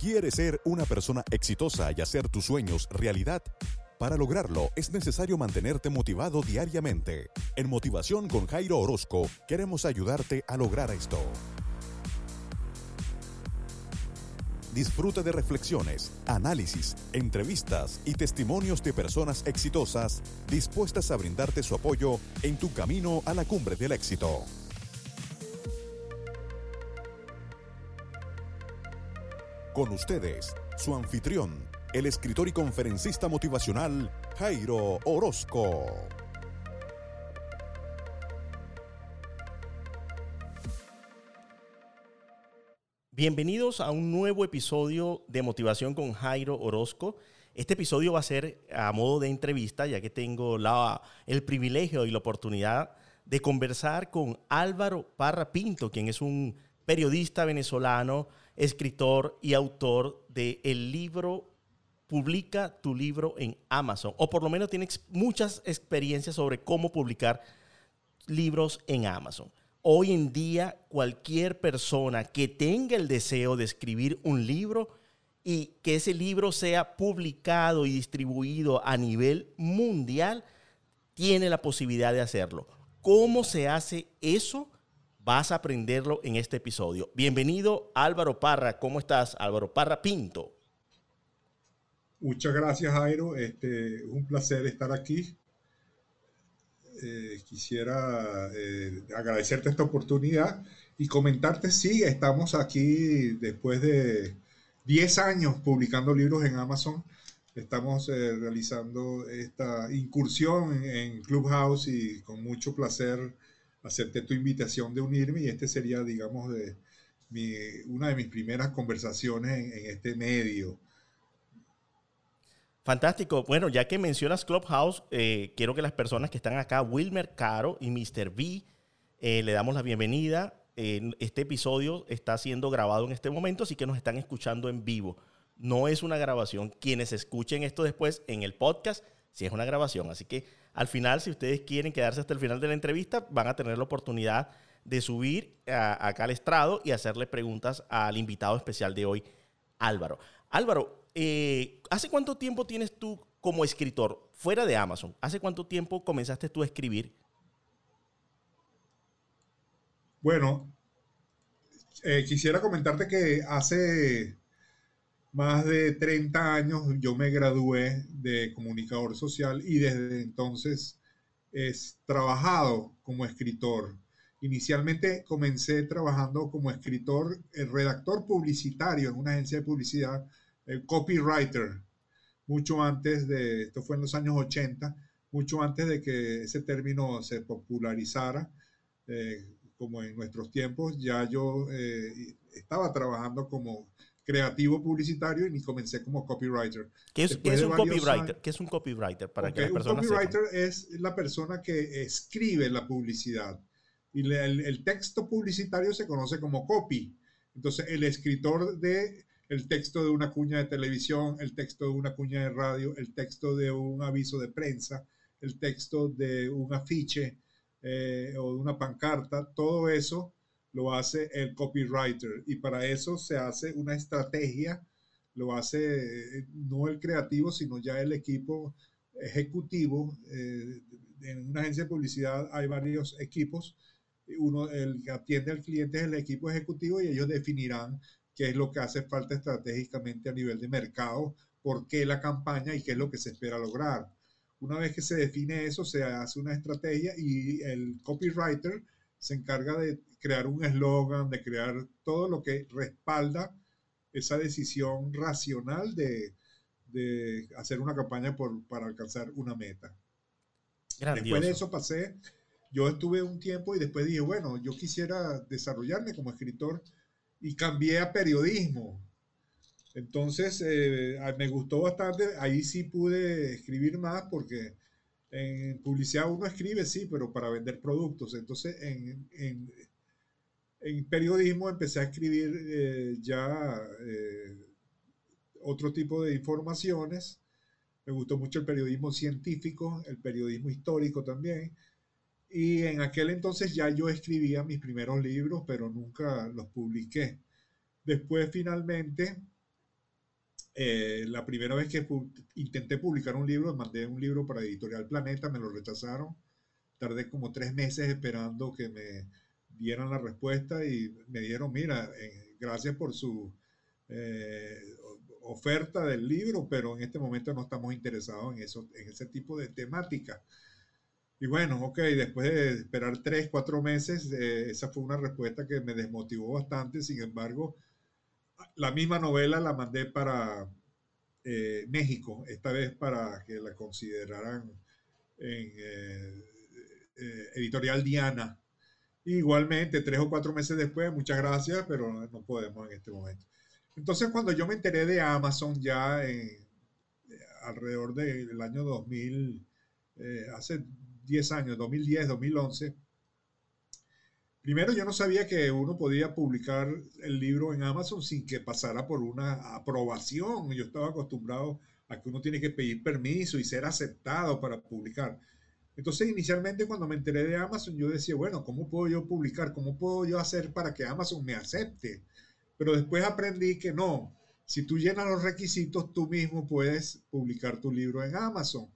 ¿Quieres ser una persona exitosa y hacer tus sueños realidad? Para lograrlo es necesario mantenerte motivado diariamente. En Motivación con Jairo Orozco queremos ayudarte a lograr esto. Disfruta de reflexiones, análisis, entrevistas y testimonios de personas exitosas dispuestas a brindarte su apoyo en tu camino a la cumbre del éxito. Con ustedes, su anfitrión, el escritor y conferencista motivacional Jairo Orozco. Bienvenidos a un nuevo episodio de Motivación con Jairo Orozco. Este episodio va a ser a modo de entrevista, ya que tengo el privilegio y la oportunidad de conversar con Álvaro Parra Pinto, quien es un periodista venezolano, escritor y autor del el libro Publica tu libro en Amazon, o por lo menos tiene muchas experiencias sobre cómo publicar libros en Amazon. Hoy en día, cualquier persona que tenga el deseo de escribir un libro y que ese libro sea publicado y distribuido a nivel mundial, tiene la posibilidad de hacerlo. ¿Cómo se hace eso? Vas a aprenderlo en este episodio. Bienvenido Álvaro Parra. ¿Cómo estás, Álvaro Parra Pinto? Muchas gracias, Jairo. Este, un placer estar aquí. Eh, quisiera eh, agradecerte esta oportunidad y comentarte, sí, estamos aquí después de 10 años publicando libros en Amazon. Estamos eh, realizando esta incursión en, Clubhouse y con mucho placer acepté tu invitación de unirme y este sería, digamos, de una de mis primeras conversaciones en, en este medio. Fantástico. Bueno, ya que mencionas Clubhouse, eh, quiero que las personas que están acá, Wilmer Caro y Mr. B, eh, le damos la bienvenida. este episodio está siendo grabado en este momento, así que nos están escuchando en vivo. No es una grabación. Quienes escuchen esto después en el podcast, sí es una grabación. Así que al final, si ustedes quieren quedarse hasta el final de la entrevista, van a tener la oportunidad de subir acá al estrado y hacerle preguntas al invitado especial de hoy, Álvaro. Álvaro, eh, ¿hace cuánto tiempo tienes tú como escritor fuera de Amazon? ¿Hace cuánto tiempo comenzaste tú a escribir? Bueno, eh, quisiera comentarte que hace más de 30 años yo me gradué de comunicador social y desde entonces he trabajado como escritor. Inicialmente comencé trabajando como escritor, el redactor publicitario en una agencia de publicidad el copywriter, mucho antes de, esto fue en los años 80, mucho antes de que ese término se popularizara, eh, como en nuestros tiempos, ya yo eh, estaba trabajando como creativo publicitario y comencé como copywriter. ¿Qué es, un copywriter? ¿Qué es un copywriter? Para que las un copywriter es la persona que escribe la publicidad y el texto publicitario se conoce como copy. Entonces, el escritor de el texto de una cuña de televisión, el texto de una cuña de radio, el texto de un aviso de prensa, el texto de un afiche eh, o de una pancarta, todo eso lo hace el copywriter y para eso se hace una estrategia, lo hace eh, no el creativo, sino ya el equipo ejecutivo. Eh, en una agencia de publicidad hay varios equipos. Uno, el que atiende al cliente es el equipo ejecutivo y ellos definirán qué es lo que hace falta estratégicamente a nivel de mercado, por qué la campaña y qué es lo que se espera lograr. Una vez que se define eso, se hace una estrategia y el copywriter se encarga de crear un eslogan, de crear todo lo que respalda esa decisión racional de, hacer una campaña por, para alcanzar una meta. Después de eso pasé yo estuve un tiempo y después dije, bueno, yo quisiera desarrollarme como escritor y cambié a periodismo. Entonces, eh, me gustó bastante, ahí sí pude escribir más porque en publicidad uno escribe, sí, pero para vender productos. Entonces, en, en, periodismo empecé a escribir eh, ya eh, otro tipo de informaciones. Me gustó mucho el periodismo científico, el periodismo histórico también. Y en aquel entonces ya yo escribía mis primeros libros, pero nunca los publiqué. Después finalmente, eh, la primera vez que intenté publicar un libro, mandé un libro para Editorial Planeta, me lo rechazaron. Tardé como tres meses esperando que me dieran la respuesta y me dijeron, mira, eh, gracias por su eh, oferta del libro, pero en este momento no estamos interesados en, eso, en ese tipo de temática. Y bueno, ok, después de esperar tres, cuatro meses, esa fue una respuesta que me desmotivó bastante. Sin embargo, la misma novela la mandé para eh, México, esta vez para que la consideraran en eh, Editorial Diana. Igualmente, tres o cuatro meses después, muchas gracias, pero no podemos en este momento. Entonces, cuando yo me enteré de Amazon ya en, alrededor del año 2000, hace 10 años, 2010, 2011, primero yo no sabía que uno podía publicar el libro en Amazon sin que pasara por una aprobación. Yo estaba acostumbrado a que uno tiene que pedir permiso y ser aceptado para publicar. Entonces, inicialmente cuando me enteré de Amazon, yo decía, bueno, ¿cómo puedo yo publicar? ¿Cómo puedo yo hacer para que Amazon me acepte? Pero después aprendí que no. Si tú llenas los requisitos, tú mismo puedes publicar tu libro en Amazon.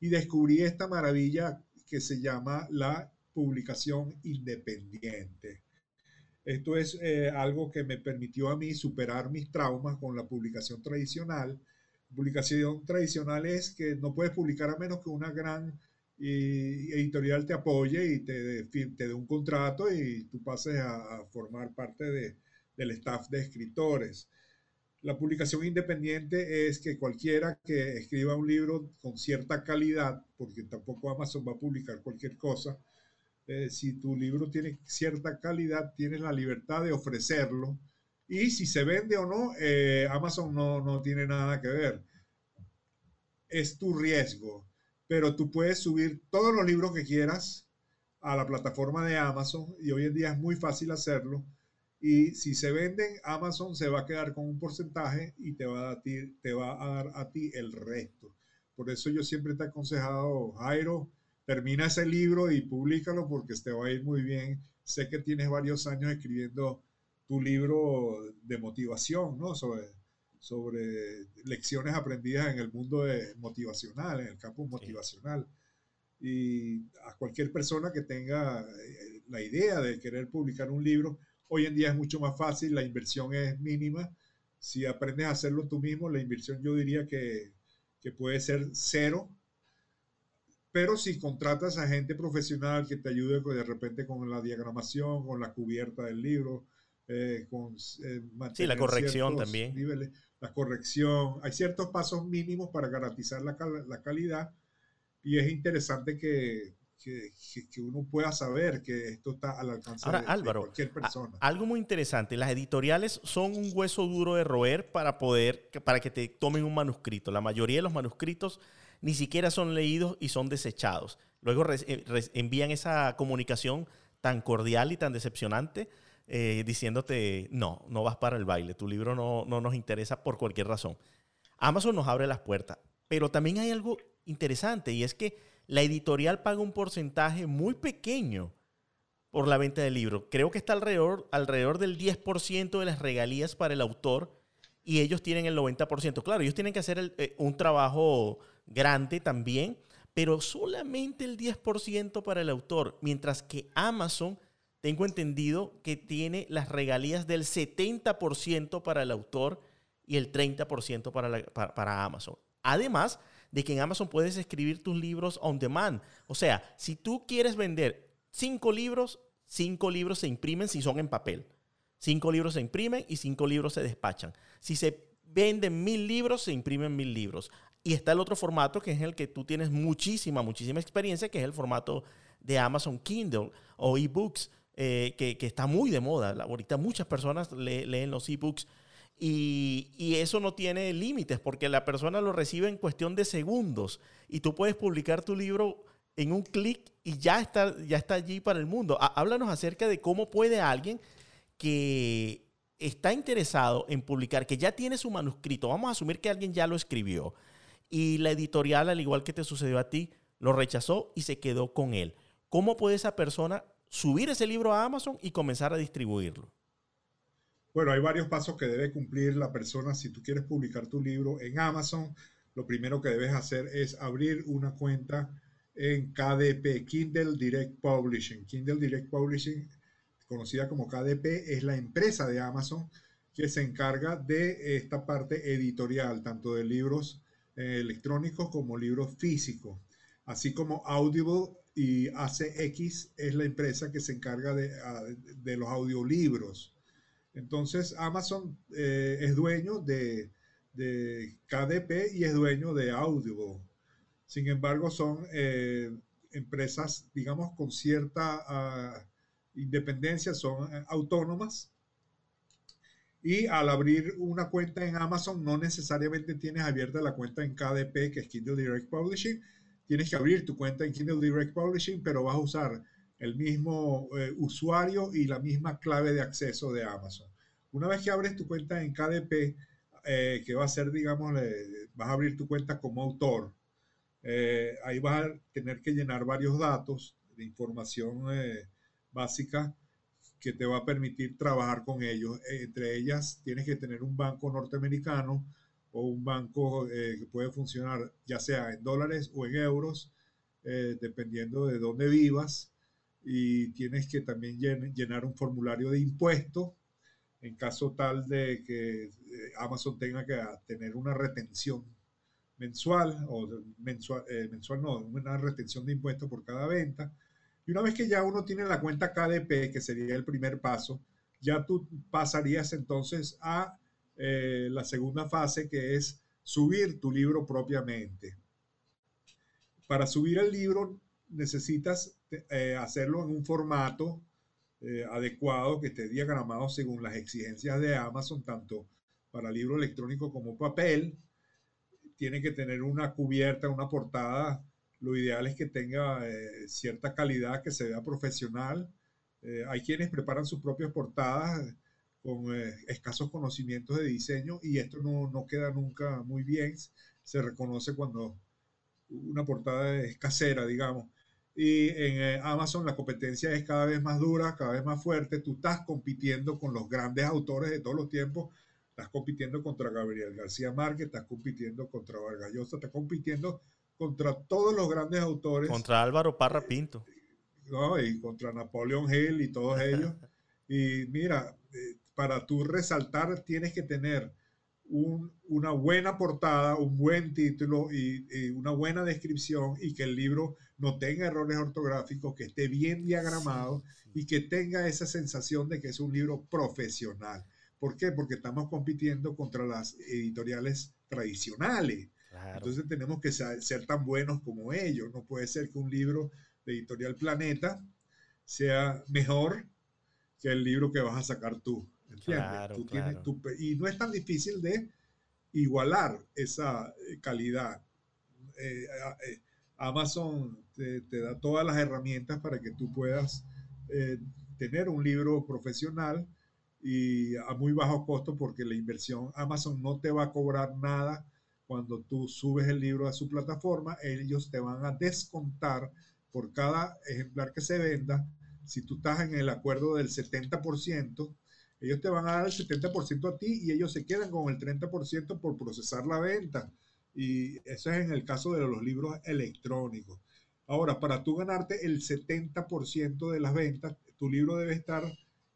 Y descubrí esta maravilla que se llama la publicación independiente. Esto es eh, algo que me permitió a mí superar mis traumas con la publicación tradicional. Publicación tradicional es que no puedes publicar a menos que una gran eh, editorial te apoye y te, te dé un contrato y tú pases a, formar parte de, del staff de escritores. La publicación independiente es que cualquiera que escriba un libro con cierta calidad, porque tampoco Amazon va a publicar cualquier cosa, eh, si tu libro tiene cierta calidad, tienes la libertad de ofrecerlo. Y si se vende o no, eh, Amazon no, no tiene nada que ver. Es tu riesgo. Pero tú puedes subir todos los libros que quieras a la plataforma de Amazon y hoy en día es muy fácil hacerlo y si se venden, Amazon se va a quedar con un porcentaje y te va a te va a dar a ti el resto. Por eso yo siempre te he aconsejado, Jairo, termina ese libro y públicalo porque te va a ir muy bien. Sé que tienes varios años escribiendo tu libro de motivación, ¿no? Sobre, sobre lecciones aprendidas en el mundo motivacional, en el campo motivacional. Y a cualquier persona que tenga eh, la idea de querer publicar un libro, Hoy en día es mucho más fácil, la inversión es mínima. Si aprendes a hacerlo tú mismo, la inversión yo diría que, puede ser cero. Pero si contratas a gente profesional que te ayude de repente con la diagramación, con la cubierta del libro, eh, con eh, sí, la corrección también. la corrección. Hay ciertos pasos mínimos para garantizar la, la calidad y es interesante que, que, uno pueda saber que esto está al alcance de, cualquier persona. algo muy interesante, las editoriales son un hueso duro de roer para poder, para que te tomen un manuscrito. La mayoría de los manuscritos ni siquiera son leídos y son desechados. Luego eh, envían esa comunicación tan cordial y tan decepcionante eh, diciéndote, no, no vas para el baile, tu libro no, no nos interesa por cualquier razón. Amazon nos abre las puertas, pero también hay algo interesante y es que la editorial paga un porcentaje muy pequeño por la venta del libro. Creo que está alrededor, alrededor del 10% de las regalías para el autor y ellos tienen el 90%. Claro, ellos tienen que hacer eh, un trabajo grande también, pero solamente el 10% para el autor, mientras que Amazon, tengo entendido que tiene las regalías del 70% para el autor y el 30% para, para Amazon. Además, de que en Amazon puedes escribir tus libros on demand. O sea, si tú quieres vender cinco libros, cinco libros se imprimen si son en papel. Cinco libros se imprimen y cinco libros se despachan. Si se venden mil libros, se imprimen mil libros. Y está el otro formato que es el que tú tienes muchísima, muchísima experiencia, que es el formato de Amazon Kindle o ebooks, eh, que, que, está muy de moda. Ahorita muchas personas leen los ebooks y, y eso no tiene límites porque la persona lo recibe en cuestión de segundos y tú puedes publicar tu libro en un clic y ya está, ya está allí para el mundo. Háblanos acerca de cómo puede alguien que está interesado en publicar, que ya tiene su manuscrito, vamos a asumir que alguien ya lo escribió y la editorial, al igual que te sucedió a ti, lo rechazó y se quedó con él. ¿Cómo puede esa persona subir ese libro a Amazon y comenzar a distribuirlo? Bueno, hay varios pasos que debe cumplir la persona si tú quieres publicar tu libro en Amazon. Lo primero que debes hacer es abrir una cuenta en KDP, Kindle Direct Publishing. Kindle Direct Publishing, conocida como KDP, es la empresa de Amazon que se encarga de esta parte editorial, tanto de libros electrónicos como libros físicos, así como Audible y ACX es la empresa que se encarga de, ah, los audiolibros. Entonces, Amazon eh, es dueño de, KDP y es dueño de Audible. Sin embargo, son eh, empresas, digamos, con cierta ah, independencia, son eh, autónomas. Y al abrir una cuenta en Amazon, no necesariamente tienes abierta la cuenta en KDP, que es Kindle Direct Publishing. Tienes que abrir tu cuenta en Kindle Direct Publishing, pero vas a usar el mismo eh, usuario y la misma clave de acceso de Amazon. Una vez que abres tu cuenta en KDP, eh, que va a ser, digamos, vas a abrir tu cuenta como autor, eh, ahí vas a tener que llenar varios datos de información básica que te va a permitir trabajar con ellos. entre ellas, tienes que tener un banco norteamericano o un banco que puede funcionar ya sea en dólares o en euros, dependiendo de dónde vivas y tienes que también llenar un formulario de impuestos en caso tal de que eh, Amazon tenga que tener una retención mensual o mensual, eh, mensual no, una retención de impuestos por cada venta. Y una vez que ya uno tiene la cuenta KDP, que sería el primer paso, ya tú pasarías entonces a eh, la segunda fase, que es subir tu libro propiamente. Para subir el libro necesitas eh, hacerlo en un formato eh, adecuado que esté diagramado según las exigencias de Amazon, tanto para libro electrónico como papel. Tiene que tener una cubierta, una portada. Lo ideal es que tenga eh, cierta calidad, que se vea profesional. hay quienes preparan sus propias portadas con escasos conocimientos de diseño y esto no, no queda nunca muy bien. Se reconoce cuando una portada es casera, digamos y en eh, Amazon la competencia es cada vez más dura, cada vez más fuerte. Tú estás compitiendo con los grandes autores de todos los tiempos. Estás compitiendo contra Gabriel García Márquez, estás compitiendo contra Vargas Llosa, estás compitiendo contra todos los grandes autores. Contra Álvaro Parra Pinto. No, y contra Napoleon Hill y todos ellos. y mira, eh, para tú resaltar tienes que tener una buena portada, un buen título y, una buena descripción y que el libro no tenga errores ortográficos, que esté bien diagramado y que tenga esa sensación de que es un libro profesional. ¿Por qué? Porque estamos compitiendo contra las editoriales tradicionales. Entonces tenemos que ser, tan buenos como ellos. No puede ser que un libro de editorial Planeta sea mejor que el libro que vas a sacar tú. Claro, y no es tan difícil de igualar esa eh, calidad. Eh, eh, Amazon te, da todas las herramientas para que tú puedas tener un libro profesional y a muy bajo costo porque la inversión Amazon no te va a cobrar nada cuando tú subes el libro a su plataforma, ellos te van a descontar por cada ejemplar que se venda. Si tú estás en el acuerdo del 70%, ellos te van a dar el 70% a ti y ellos se quedan con el 30% por procesar la venta. Y eso es en el caso de los libros electrónicos. Ahora, para tú ganarte el 70% de las ventas, tu libro debe estar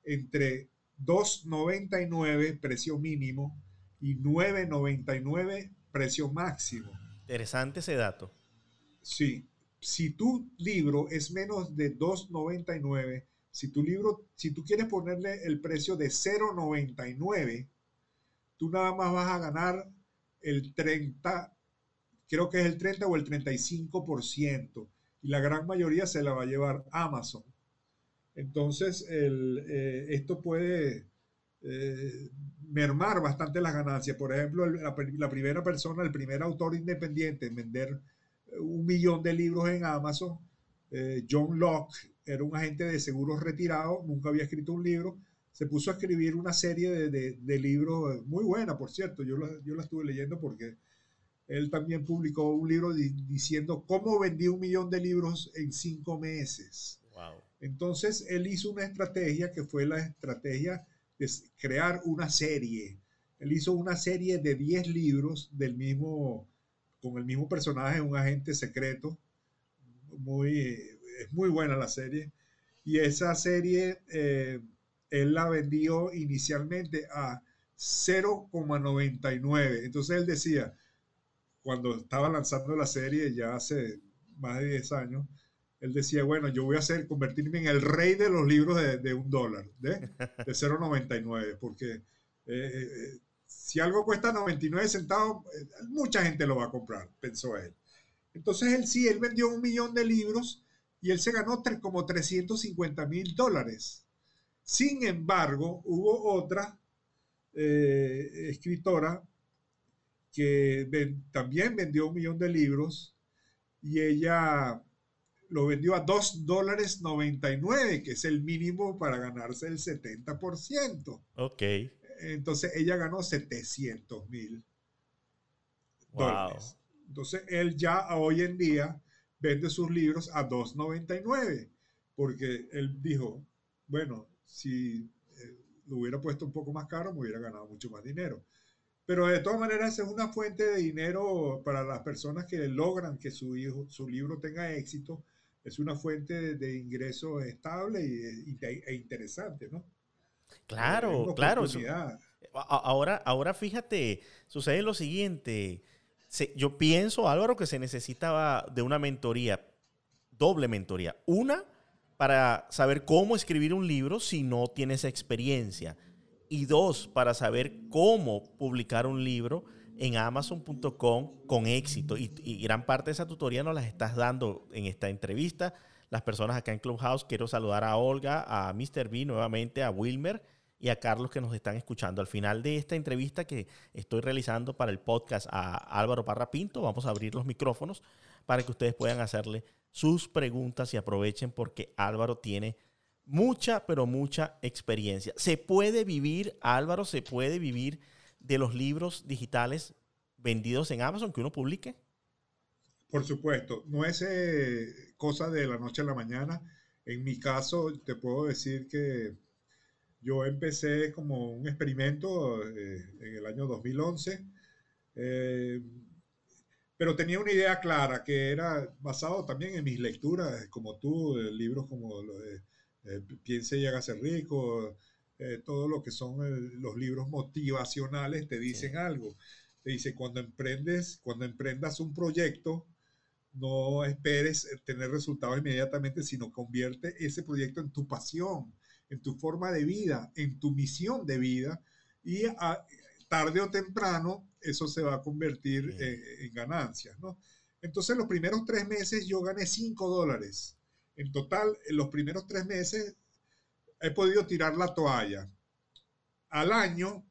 entre 2.99 precio mínimo y 9.99 precio máximo. Interesante ese dato. Sí, si tu libro es menos de 2.99, si tu libro, si tú quieres ponerle el precio de 0.99, tú nada más vas a ganar el 30, creo que es el 30 o el 35%. y la gran mayoría se la va a llevar Amazon. Entonces, eh, esto puede eh, mermar bastante las ganancias. Por ejemplo, la, primera persona, el primer autor independiente en vender un millón de libros en Amazon, eh, John Locke, era un agente de seguros retirado, nunca había escrito un libro, se puso a escribir una serie de, libros muy buena, por cierto, yo la, yo la estuve leyendo porque él también publicó un libro diciendo cómo vendí un millón de libros en cinco meses. Entonces, él hizo una estrategia que fue la estrategia de crear una serie. Él hizo una serie de 10 libros del mismo, con el mismo personaje, un agente secreto. Muy, es muy buena la serie. Y esa serie, eh, él la vendió inicialmente a 0,99. Entonces él decía, cuando estaba lanzando la serie ya hace más de 10 años, él decía, bueno, yo voy a hacer, convertirme en el rey de los libros de, un dólar, de, de 0,99, porque eh, eh, si algo cuesta 99 centavos, eh, mucha gente lo va a comprar, pensó él. Entonces él sí, él vendió un millón de libros y él se ganó como 350 mil dólares. Sin embargo, hubo otra escritora que también vendió un millón de libros y ella lo vendió a 2 dólares 99, que es el mínimo para ganarse el 70%. Ok. Entonces ella ganó 700 mil dólares. Entonces él ya hoy en día vende sus libros a 2.99 porque él dijo, bueno, si eh, lo hubiera puesto un poco más caro me hubiera ganado mucho más dinero. Pero de todas maneras es una fuente de dinero para las personas que logran que su, hijo, su libro tenga éxito es una fuente de, ingreso estable e, interesante, ¿no? Claro, claro. ahora, ahora fíjate, sucede lo siguiente. yo pienso, Álvaro, que se necesitaba de una mentoría, doble mentoría. Una, para saber cómo escribir un libro si no tienes experiencia. Y dos, para saber cómo publicar un libro en amazon.com con éxito. Y, gran parte de esa tutoría nos las estás dando en esta entrevista. Las personas acá en Clubhouse, quiero saludar a Olga, a Mr. B nuevamente, a Wilmer y a Carlos que nos están escuchando. Al final de esta entrevista que estoy realizando para el podcast a Álvaro Parra Pinto, vamos a abrir los micrófonos para que ustedes puedan hacerle sus preguntas y aprovechen porque Álvaro tiene mucha, pero mucha experiencia. Se puede vivir, Álvaro, se puede vivir de los libros digitales vendidos en Amazon que uno publique? Por supuesto, no es eh, cosa de la noche a la mañana. En mi caso, te puedo decir que yo empecé como un experimento eh, en el año 2011, eh, pero tenía una idea clara que era basado también en mis lecturas, como tú, libros como Piense y hágase rico, eh, todo lo que son los libros motivacionales te dicen algo. Te dice, cuando emprendes, cuando emprendas un proyecto, no esperes tener resultados inmediatamente, sino convierte ese proyecto en tu pasión, en tu forma de vida, en tu misión de vida y tarde o temprano eso se va a convertir en, en, ganancias, ¿no? Entonces los primeros tres meses yo gané 5 dólares. En total, en los primeros tres meses he podido tirar la toalla. Al año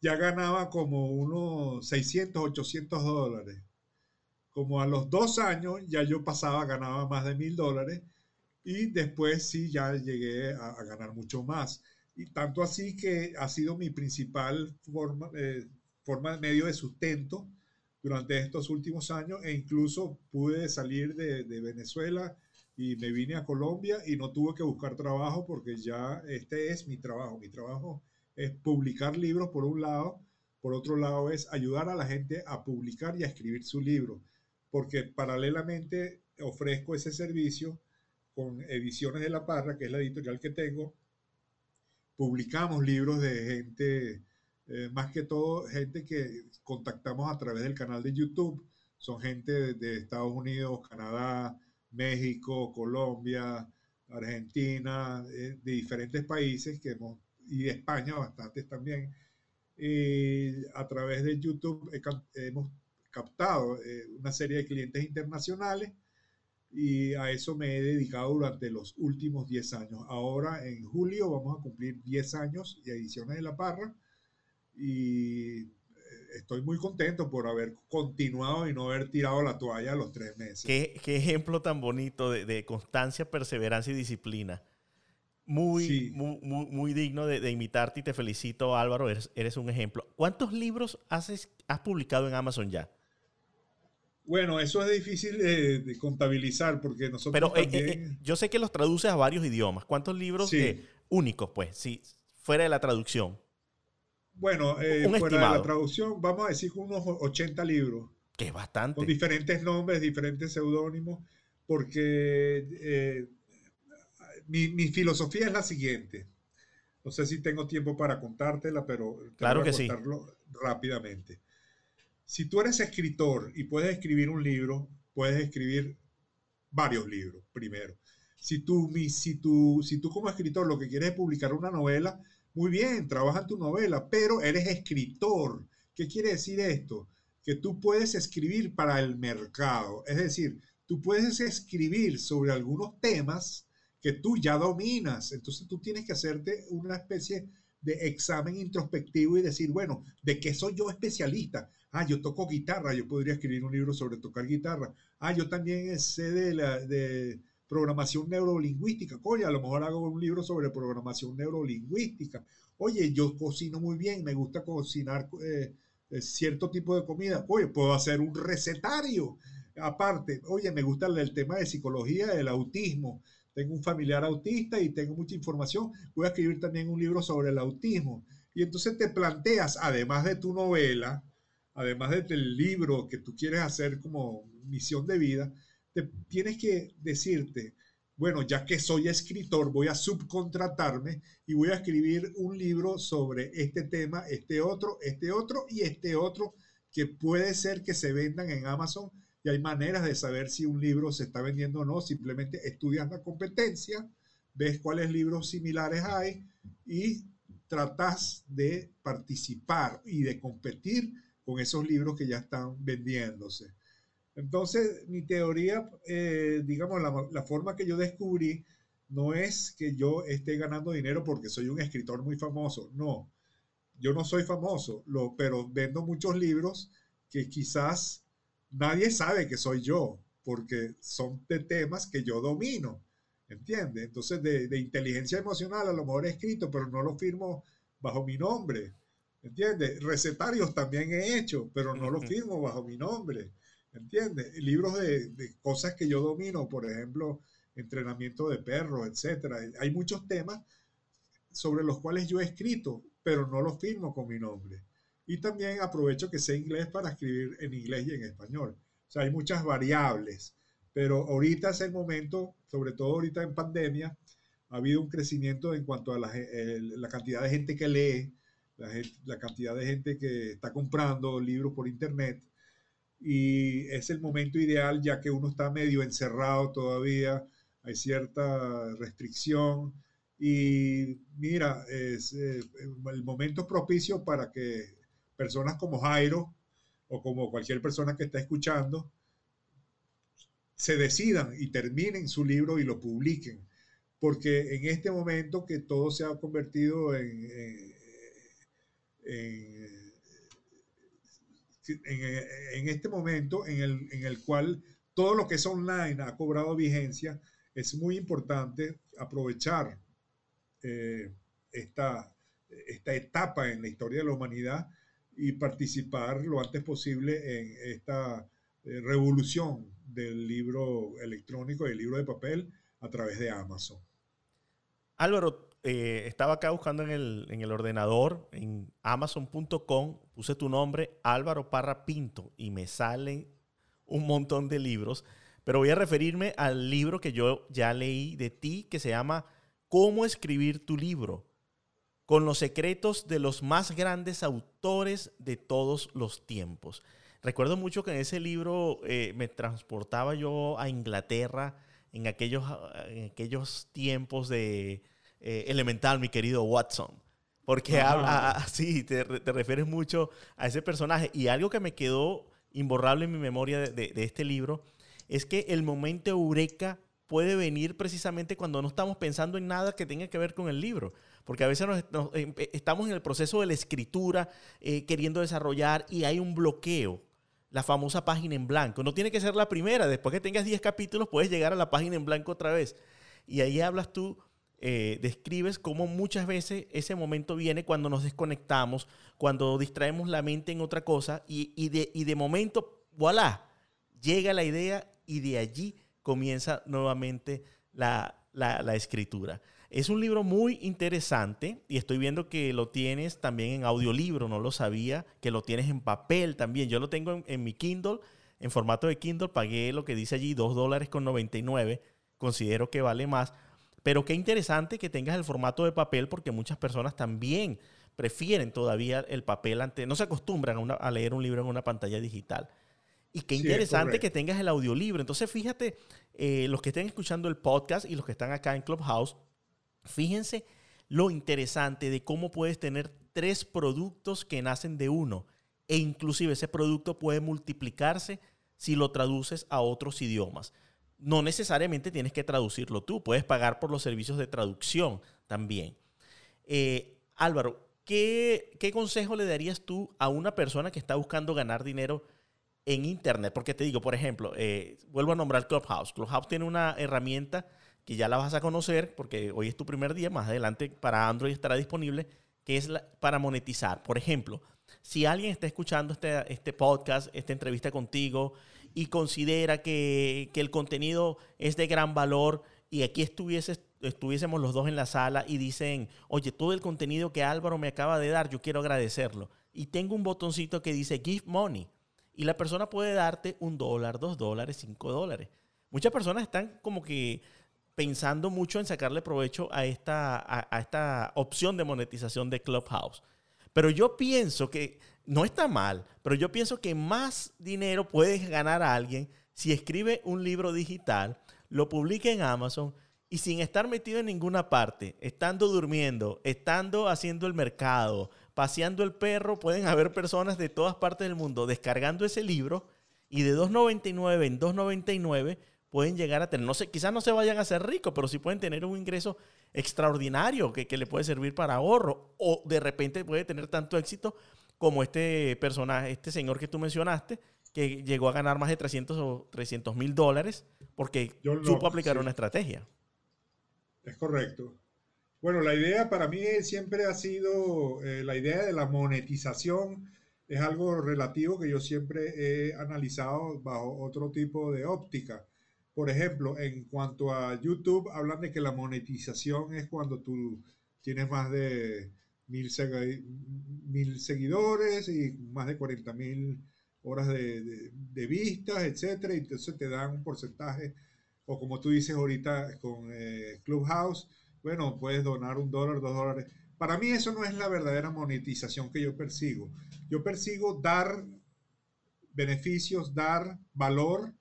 ya ganaba como unos 600, 800 dólares. Como a los dos años ya yo pasaba, ganaba más de mil dólares y después sí ya llegué a, ganar mucho más. Y tanto así que ha sido mi principal forma, eh, forma medio de sustento durante estos últimos años e incluso pude salir de, de Venezuela y me vine a Colombia y no tuve que buscar trabajo porque ya este es mi trabajo. Mi trabajo es publicar libros por un lado, por otro lado es ayudar a la gente a publicar y a escribir su libro, porque paralelamente ofrezco ese servicio con Ediciones de la Parra, que es la editorial que tengo. Publicamos libros de gente, eh, más que todo gente que contactamos a través del canal de YouTube. Son gente de Estados Unidos, Canadá, México, Colombia, Argentina, eh, de diferentes países que hemos, y de España bastantes también. a través de YouTube hemos captado eh, una serie de clientes internacionales y a eso me he dedicado durante los últimos 10 años. Ahora en julio vamos a cumplir 10 años y ediciones de La Parra y estoy muy contento por haber continuado y no haber tirado la toalla a los tres meses. Qué, ejemplo tan bonito de, constancia, perseverancia y disciplina. Muy, muy, muy, digno de, imitarte y te felicito Álvaro, eres, eres un ejemplo. ¿Cuántos libros has, has publicado en Amazon ya? Bueno, eso es difícil de, contabilizar porque nosotros Pero eh, eh, eh, yo sé que los traduces a varios idiomas. ¿Cuántos libros únicos, pues, si fuera de la traducción? Bueno, fuera de la traducción, vamos a decir unos 80 libros. Que es bastante. Con diferentes nombres, diferentes seudónimos, porque mi, mi, filosofía es la siguiente. No sé si tengo tiempo para contártela, pero claro que contarlo rápidamente si tú eres escritor y puedes escribir un libro, puedes escribir varios libros primero. Si tú, si, tú, si tú como escritor lo que quieres es publicar una novela, muy bien, trabaja tu novela, pero eres escritor. ¿Qué quiere decir esto? Que tú puedes escribir para el mercado. Es decir, tú puedes escribir sobre algunos temas que tú ya dominas. Entonces tú tienes que hacerte una especie de examen introspectivo y decir, bueno, ¿de qué soy yo especialista? Ah, yo toco guitarra, yo podría escribir un libro sobre tocar guitarra. Ah, yo también sé de, la, de programación neurolingüística. Oye, a lo mejor hago un libro sobre programación neurolingüística. Oye, yo cocino muy bien, me gusta cocinar eh, eh, cierto tipo de comida. Oye, puedo hacer un recetario. Aparte, oye, me gusta el tema de psicología, del autismo. Tengo un familiar autista y tengo mucha información. Voy a escribir también un libro sobre el autismo. Y entonces te planteas, además de tu novela, además del libro que tú quieres hacer como misión de vida, tienes que decirte, bueno, ya que soy escritor, voy a subcontratarme y voy a escribir un libro sobre este tema, este otro, este otro y este otro, que puede ser que se vendan en Amazon y hay maneras de saber si un libro se está vendiendo o no. Simplemente estudias la competencia, ves cuáles libros similares hay y tratas de participar y de competir con esos libros que ya están vendiéndose. Entonces, mi teoría, eh, digamos, la, forma que yo descubrí no es que yo esté ganando dinero porque soy un escritor muy famoso, no, yo no soy famoso, lo, pero vendo muchos libros que quizás nadie sabe que soy yo, porque son de temas que yo domino, ¿entiendes? Entonces, de, de inteligencia emocional a lo mejor he escrito, pero no lo firmo bajo mi nombre. ¿Entiendes? Recetarios también he hecho, pero no los firmo bajo mi nombre. ¿Entiendes? Libros de, cosas que yo domino, por ejemplo, entrenamiento de perros, etcétera. Hay muchos temas sobre los cuales yo he escrito, pero no los firmo con mi nombre. Y también aprovecho que sé inglés para escribir en inglés y en español. O sea, hay muchas variables, pero ahorita es el momento, sobre todo ahorita en pandemia, ha habido un crecimiento en cuanto a la, la cantidad de gente que lee, la, cantidad de gente que está comprando libros por internet y es el momento ideal ya que uno está medio encerrado todavía, hay cierta restricción. Y mira, es eh, el momento propicio para que personas como Jairo o como cualquier persona que está escuchando se decidan y terminen su libro y lo publiquen, porque en este momento que todo se ha convertido en este momento en el, en el cual todo lo que es online ha cobrado vigencia, es muy importante aprovechar eh, esta, esta etapa en la historia de la humanidad y participar lo antes posible en esta eh, revolución del libro electrónico, del libro de papel, a través de Amazon. Álvaro, eh, estaba acá buscando en el, ordenador, en amazon.com, puse tu nombre, Álvaro Parra Pinto, y me salen un montón de libros, pero voy a referirme al libro que yo ya leí de ti, que se llama Cómo escribir tu libro, con los secretos de los más grandes autores de todos los tiempos. Recuerdo mucho que en ese libro eh, me transportaba yo a Inglaterra en aquellos, en aquellos tiempos de eh, elemental, mi querido Watson. Porque habla, así, te, te, refieres mucho a ese personaje. Y algo que me quedó imborrable en mi memoria de, este libro es que el momento eureka puede venir precisamente cuando no estamos pensando en nada que tenga que ver con el libro. Porque a veces em, eh, estamos en el proceso de la escritura, eh, queriendo desarrollar y hay un bloqueo. La famosa página en blanco. No tiene que ser la primera. Después que tengas 10 capítulos, puedes llegar a la página en blanco otra vez. Y ahí hablas tú, eh, describes cómo muchas veces ese momento viene cuando nos desconectamos, cuando distraemos la mente en otra cosa y, de, y de momento, voilà, llega la idea y de allí comienza nuevamente la, escritura. Es un libro muy interesante y estoy viendo que lo tienes también en audiolibro, no lo sabía, que lo tienes en papel también. Yo lo tengo en, mi Kindle, en formato de Kindle, pagué lo que dice allí, 2 dólares con 99, considero que vale más. Pero qué interesante que tengas el formato de papel porque muchas personas también prefieren todavía el papel, ante, no se acostumbran a leer un libro en una pantalla digital. Y qué interesante que tengas el audiolibro. Entonces, fíjate, eh, los que estén escuchando el podcast y los que están acá en Clubhouse, fíjense lo interesante de cómo puedes tener tres productos que nacen de uno. E inclusive ese producto puede multiplicarse si lo traduces a otros idiomas. No necesariamente tienes que traducirlo tú, puedes pagar por los servicios de traducción también. Eh, Álvaro, ¿qué, ¿qué consejo le darías tú a una persona que está buscando ganar dinero? en Internet. Porque te digo, por ejemplo, eh, vuelvo a nombrar Clubhouse. Clubhouse tiene una herramienta que ya la vas a conocer porque hoy es tu primer día, más adelante para Android estará disponible, que es para monetizar. Por ejemplo, si alguien está escuchando este, este podcast, esta entrevista contigo y considera que, que, el contenido es de gran valor y aquí estuviésemos los dos en la sala y dicen, oye, todo el contenido que Álvaro me acaba de dar, yo quiero agradecerlo. Y tengo un botoncito que dice Give Money y la persona puede darte un dólar, dos dólares, cinco dólares. Muchas personas están como que pensando mucho en sacarle provecho a esta, a, esta opción de monetización de Clubhouse. Pero yo pienso que no está mal, pero yo pienso que más dinero puedes ganar alguien si escribe un libro digital, lo publica en Amazon y sin estar metido en ninguna parte, estando durmiendo, estando haciendo el mercado, paseando el perro, pueden haber personas de todas partes del mundo descargando ese libro y de 2.99 en 2.99 pueden llegar a tener, no sé, quizás no se vayan a hacer ricos, pero sí pueden tener un ingreso extraordinario que, le puede servir para ahorro o de repente puede tener tanto éxito como este personaje, este señor que tú mencionaste, que llegó a ganar más de 300 o 300 mil dólares porque supo aplicar una estrategia. Es correcto. Bueno, la idea para mí siempre ha sido, eh, la idea de la monetización es algo relativo que yo siempre he analizado bajo otro tipo de óptica. Por ejemplo, en cuanto a YouTube, hablan de que la monetización es cuando tú tienes más de mil, seguidores y más de 40 mil horas de, vistas, etc. Y entonces te dan un porcentaje, o como tú dices ahorita con eh, Clubhouse, bueno, puedes donar un dólar, dos dólares. Para mí eso no es la verdadera monetización que yo persigo. Yo persigo dar beneficios, dar valor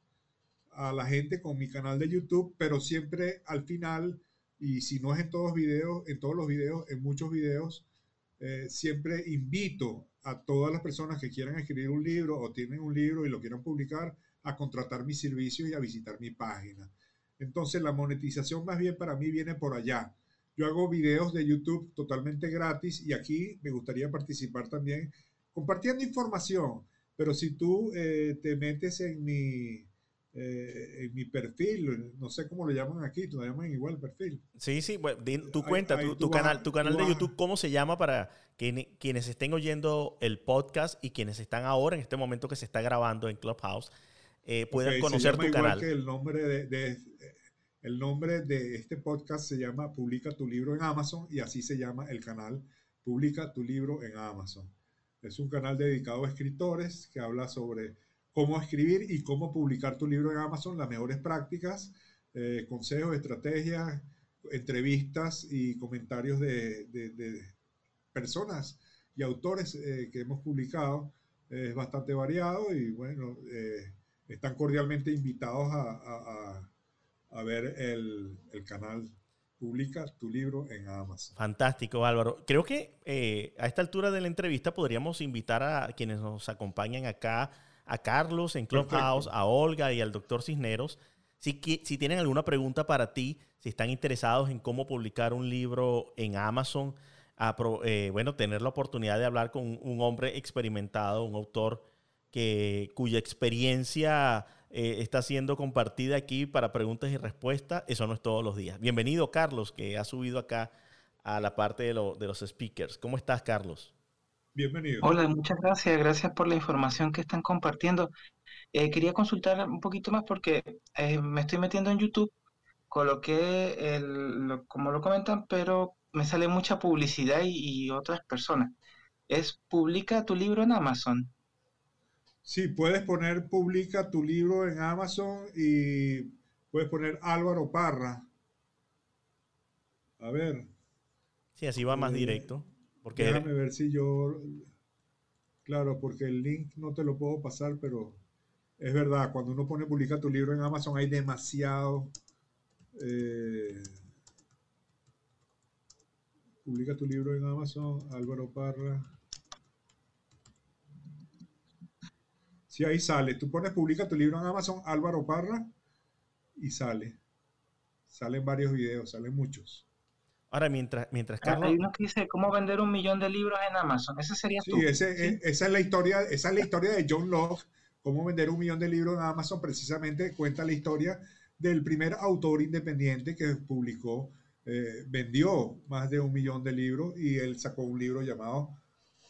a la gente con mi canal de YouTube, pero siempre al final, y si no es en todos videos, en todos los videos, en muchos videos, eh, siempre invito a todas las personas que quieran escribir un libro o tienen un libro y lo quieran publicar a contratar mis servicios y a visitar mi página. Entonces la monetización más bien para mí viene por allá. Yo hago videos de YouTube totalmente gratis y aquí me gustaría participar también compartiendo información. Pero si tú eh, te metes en mi, eh, en mi perfil, no sé cómo lo llaman aquí, tú lo llaman igual perfil. Sí, sí, bueno, tu cuenta, tu, canal, tu canal de YouTube, ¿cómo se llama para que quienes estén oyendo el podcast y quienes están ahora en este momento que se está grabando en Clubhouse? eh, puedan conocer tu canal. Que el, nombre de, el nombre de este podcast se llama Publica tu libro en Amazon y así se llama el canal Publica tu libro en Amazon. Es un canal dedicado a escritores que habla sobre cómo escribir y cómo publicar tu libro en Amazon, las mejores prácticas, eh, consejos, estrategias, entrevistas y comentarios de, de, personas y autores eh, que hemos publicado. Es bastante variado y bueno, eh, están cordialmente invitados a, ver el, canal Publica tu libro en Amazon. Fantástico, Álvaro. Creo que eh, a esta altura de la entrevista podríamos invitar a quienes nos acompañan acá a Carlos en Clubhouse, a Olga y al doctor Cisneros. Si, si tienen alguna pregunta para ti, si están interesados en cómo publicar un libro en Amazon, eh, bueno, tener la oportunidad de hablar con un hombre experimentado, un autor que, cuya experiencia eh, está siendo compartida aquí para preguntas y respuestas, eso no es todos los días. Bienvenido, Carlos, que ha subido acá a la parte de, de los speakers. ¿Cómo estás, Carlos? Bienvenido. Hola, muchas gracias. Gracias por la información que están compartiendo. Eh, quería consultar un poquito más porque eh, me estoy metiendo en YouTube, coloqué el, como lo comentan, pero me sale mucha publicidad y, otras personas. Es publica tu libro en Amazon. Sí, puedes poner publica tu libro en Amazon y puedes poner Álvaro Parra. A ver. Sí, así va más eh, directo. Porque Déjame ver si yo... Claro, porque el link no te lo puedo pasar, pero es verdad, cuando uno pone publica tu libro en Amazon hay demasiado... Eh, publica tu libro en Amazon, Álvaro Parra. Sí, ahí sale. Tú pones publica tu libro en Amazon, Álvaro Parra, y sale. Salen varios videos, salen muchos. Ahora, mientras, mientras Carlos... Hay uno que dice cómo vender un millón de libros en Amazon. Ese sería sí, ese, esa es la historia, esa es la historia de John Locke. Cómo vender un millón de libros en Amazon precisamente cuenta la historia del primer autor independiente que publicó, eh, vendió más de un millón de libros y él sacó un libro llamado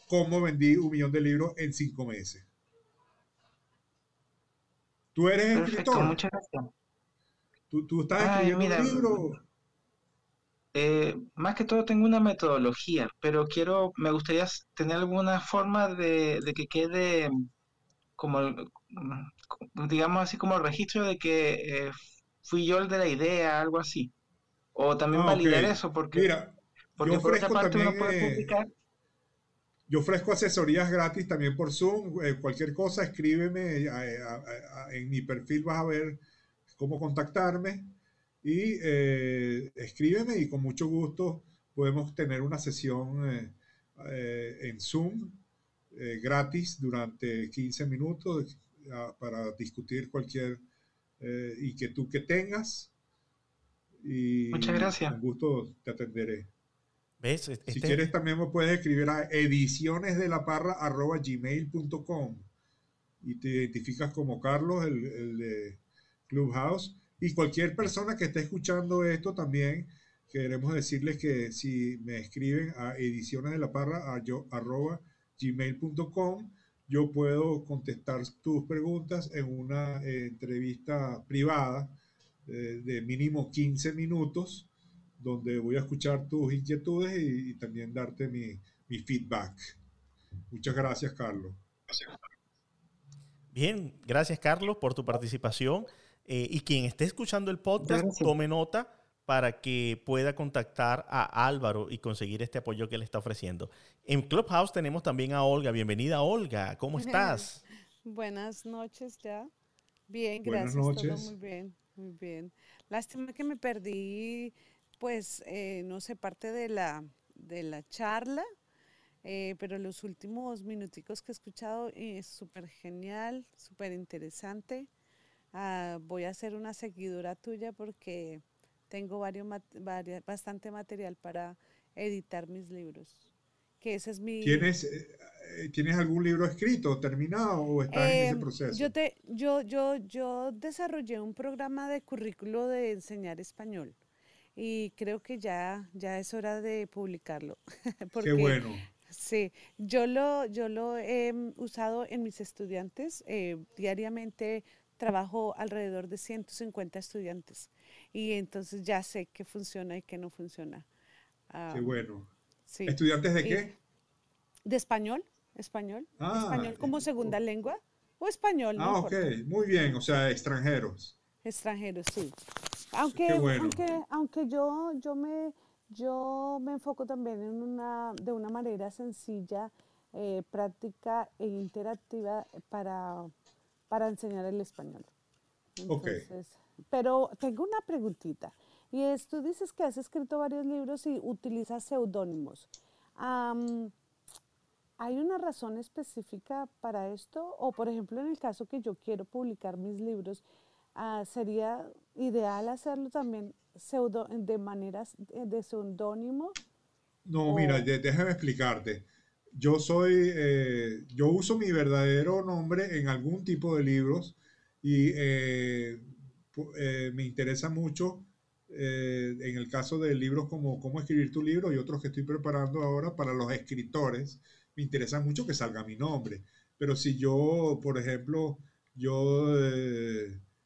Cómo vendí un millón de libros en cinco meses. Tú eres escritor. Muchas gracias. Tú, tú estás escribiendo un libro. Eh, más que todo tengo una metodología, pero quiero, me gustaría tener alguna forma de, que quede como, mm, digamos así como el registro de que eh, fui yo el de la idea, algo así. O también ah, validar eso, porque, Mira, yo ofrezco también, eh, Yo ofrezco asesorías gratis también por Zoom. cualquier cosa, escríbeme. en mi perfil vas a ver cómo contactarme y eh, escríbeme y con mucho gusto podemos tener una sesión eh, eh, en Zoom gratis durante 15 minutos para discutir cualquier y que tú que tengas. Y Muchas gracias. Con gusto te atenderé. ¿Ves? Si este quieres también me puedes escribir a edicionesdelaparra.gmail.com y te identificas como Carlos, el, el de Clubhouse y cualquier persona que esté escuchando esto también, queremos decirles que si me escriben a ediciones de la parra a yo, arroba gmail.com, yo puedo contestar tus preguntas en una eh, entrevista privada eh, de mínimo 15 minutos, donde voy a escuchar tus inquietudes y, también darte mi, mi, feedback. Muchas gracias, Carlos. Bien, gracias, Carlos, por tu participación. Eh, y quien esté escuchando el podcast, tome nota para que pueda contactar a Álvaro y conseguir este apoyo que le está ofreciendo. En Clubhouse tenemos también a Olga. Bienvenida, Olga. ¿Cómo estás? Buenas noches ya. Bien, gracias. Buenas noches. muy bien, muy bien. Lástima que me perdí, pues, eh, no sé, parte de la, de la charla, eh, pero los últimos minuticos que he escuchado es súper genial, súper interesante. Ah, voy a hacer una seguidora tuya porque tengo varios, bastante material para editar mis libros. Que ese es mi... ¿Tienes, eh, ¿Tienes algún libro escrito, terminado o estás en ese em, proceso? Yo, te, yo, yo, yo desarrollé un programa de currículo de enseñar español y creo que ya, ya es hora de publicarlo. Qué bueno. Sí, yo lo, yo lo he usado en mis estudiantes eh, diariamente trabajo alrededor de 150 estudiantes y entonces ya sé qué funciona y qué no funciona. qué bueno. ¿Estudiantes de qué? De español, español, ah, español como segunda lengua o español. Ah, ok, muy bien, o sea, extranjeros. Extranjeros, sí. Aunque, aunque, aunque yo, yo, me, yo me enfoco también en una, de una manera sencilla, eh, práctica e interactiva para para enseñar el español. Pero tengo una preguntita. Y es, tú dices que has escrito varios libros y utilizas seudónimos. ¿Hay ¿hay una razón específica para esto? O por ejemplo, en el caso que yo quiero publicar mis libros, ah, ¿sería ideal hacerlo también pseudo, de maneras de seudónimo? No, mira, déjame explicarte. Yo soy, eh, yo uso mi verdadero nombre en algún tipo de libros y eh, eh, me interesa mucho en el caso de libros como Cómo escribir tu libro y otros que estoy preparando ahora para los escritores, me interesa mucho que salga mi nombre. Pero si yo, por ejemplo, yo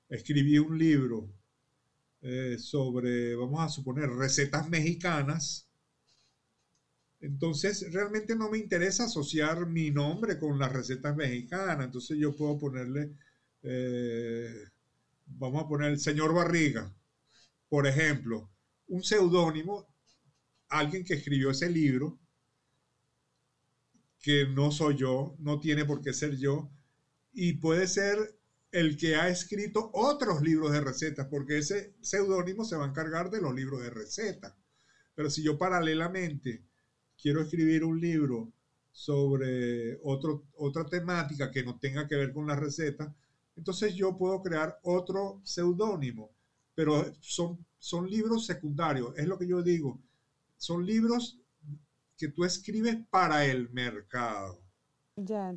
escribí un libro sobre, vamos a suponer, recetas mexicanas, entonces, realmente no me interesa asociar mi nombre con las recetas mexicanas. Entonces, yo puedo ponerle, eh, vamos a poner el señor Barriga, por ejemplo, un seudónimo, alguien que escribió ese libro, que no soy yo, no tiene por qué ser yo, y puede ser el que ha escrito otros libros de recetas, porque ese seudónimo se va a encargar de los libros de recetas. Pero si yo paralelamente quiero escribir un libro sobre otro, otra temática que no tenga que ver con la receta, entonces yo puedo crear otro seudónimo, pero son, son libros secundarios, es lo que yo digo, son libros que tú escribes para el mercado.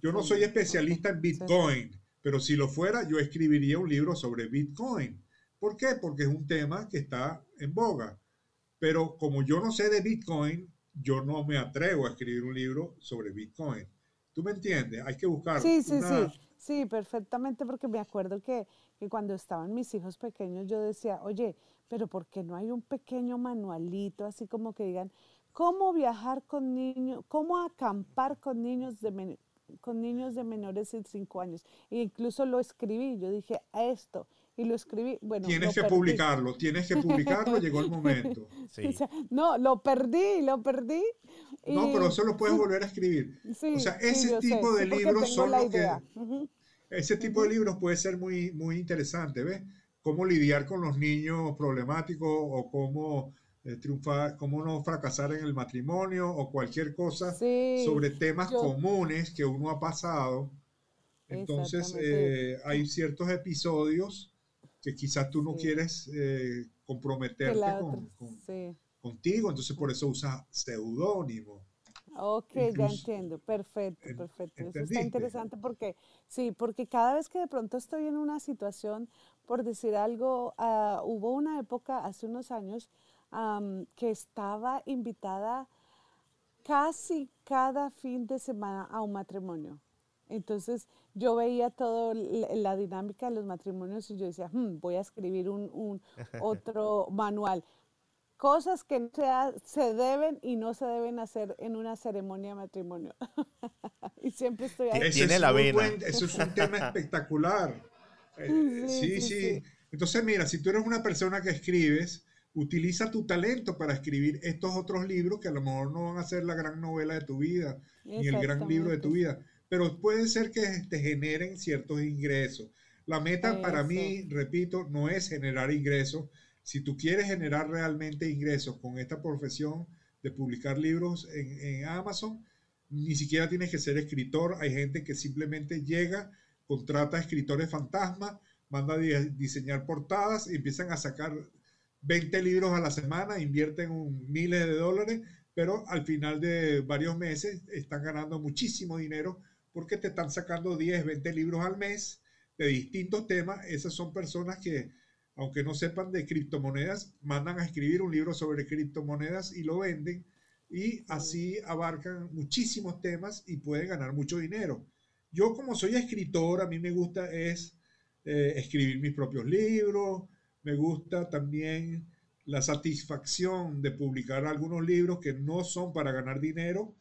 yo no soy especialista en Bitcoin, pero si lo fuera, yo escribiría un libro sobre Bitcoin. ¿Por qué? Porque es un tema que está en boga. Pero como yo no sé de Bitcoin, yo no me atrevo a escribir un libro sobre Bitcoin. ¿Tú me entiendes? Hay que buscar. Sí, sí, sí. Sí, perfectamente, porque me acuerdo que, que, cuando estaban mis hijos pequeños yo decía, oye, pero ¿por qué no hay un pequeño manualito así como que digan cómo viajar con niños, cómo acampar con niños de, con niños de menores de 5 años? E incluso lo escribí, yo dije, esto, y lo escribí. Bueno, tienes que publicarlo, tienes que publicarlo, llegó el momento. no, lo perdí, lo perdí. No, pero eso lo puedes volver a escribir. o sea, ese tipo de libros son los que... Ese tipo de libros puede ser muy, muy interesante, ¿ves? Cómo lidiar con los niños problemáticos o cómo eh, triunfar, cómo no fracasar en el matrimonio o cualquier cosa sobre temas comunes que uno ha pasado. Entonces, eh, hay ciertos episodios que quizás tú no quieres eh, comprometerte contigo, entonces por eso usas seudónimo. Ok, ya entiendo, perfecto, perfecto. Eso está interesante porque, sí, porque cada vez que de pronto estoy en una situación, por decir algo, ah, hubo una época hace unos años que estaba invitada casi cada fin de semana a un matrimonio. Entonces yo veía toda la dinámica de los matrimonios y yo decía, hmm, voy a escribir un, otro manual. Cosas que se, deben y no se deben hacer en una ceremonia de matrimonio. y siempre estoy ahí. Tiene la vena. eso es un tema espectacular. Eh, sí, sí, Entonces, mira, si tú eres una persona que escribes, utiliza tu talento para escribir estos otros libros que a lo mejor no van a ser la gran novela de tu vida, ni el gran libro de tu vida pero puede ser que te generen ciertos ingresos. La meta para mí, repito, no es generar ingresos. Si tú quieres generar realmente ingresos con esta profesión de publicar libros en, Amazon, ni siquiera tienes que ser escritor. Hay gente que simplemente llega, contrata escritores fantasmas, manda a diseñar portadas y empiezan a sacar 20 libros a la semana, invierten un, miles de dólares, pero al final de varios meses están ganando muchísimo dinero porque te están sacando 10, 20 libros al mes de distintos temas. Esas son personas que, aunque no sepan de criptomonedas, mandan a escribir un libro sobre criptomonedas y lo venden y así abarcan muchísimos temas y pueden ganar mucho dinero. Yo como soy escritor, a mí me gusta es eh, escribir mis propios libros, me gusta también la satisfacción de publicar algunos libros que no son para ganar dinero,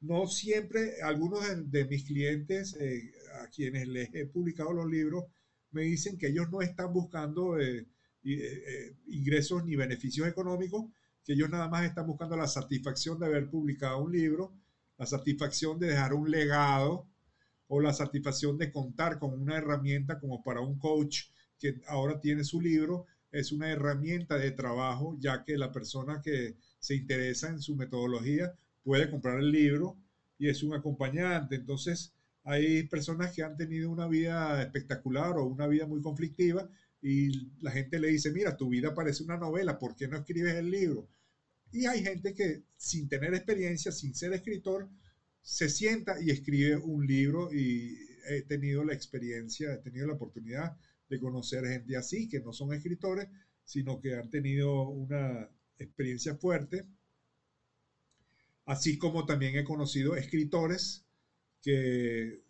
no siempre, algunos de, mis clientes eh, a quienes les he publicado los libros me dicen que ellos no están buscando eh, eh, ingresos ni beneficios económicos, que ellos nada más están buscando la satisfacción de haber publicado un libro, la satisfacción de dejar un legado o la satisfacción de contar con una herramienta como para un coach que ahora tiene su libro, es una herramienta de trabajo, ya que la persona que se interesa en su metodología puede comprar el libro y es un acompañante. Entonces, hay personas que han tenido una vida espectacular o una vida muy conflictiva y la gente le dice, mira, tu vida parece una novela, ¿por qué no escribes el libro? Y hay gente que sin tener experiencia, sin ser escritor, se sienta y escribe un libro y he tenido la experiencia, he tenido la oportunidad de conocer gente así, que no son escritores, sino que han tenido una experiencia fuerte. Así como también he conocido escritores que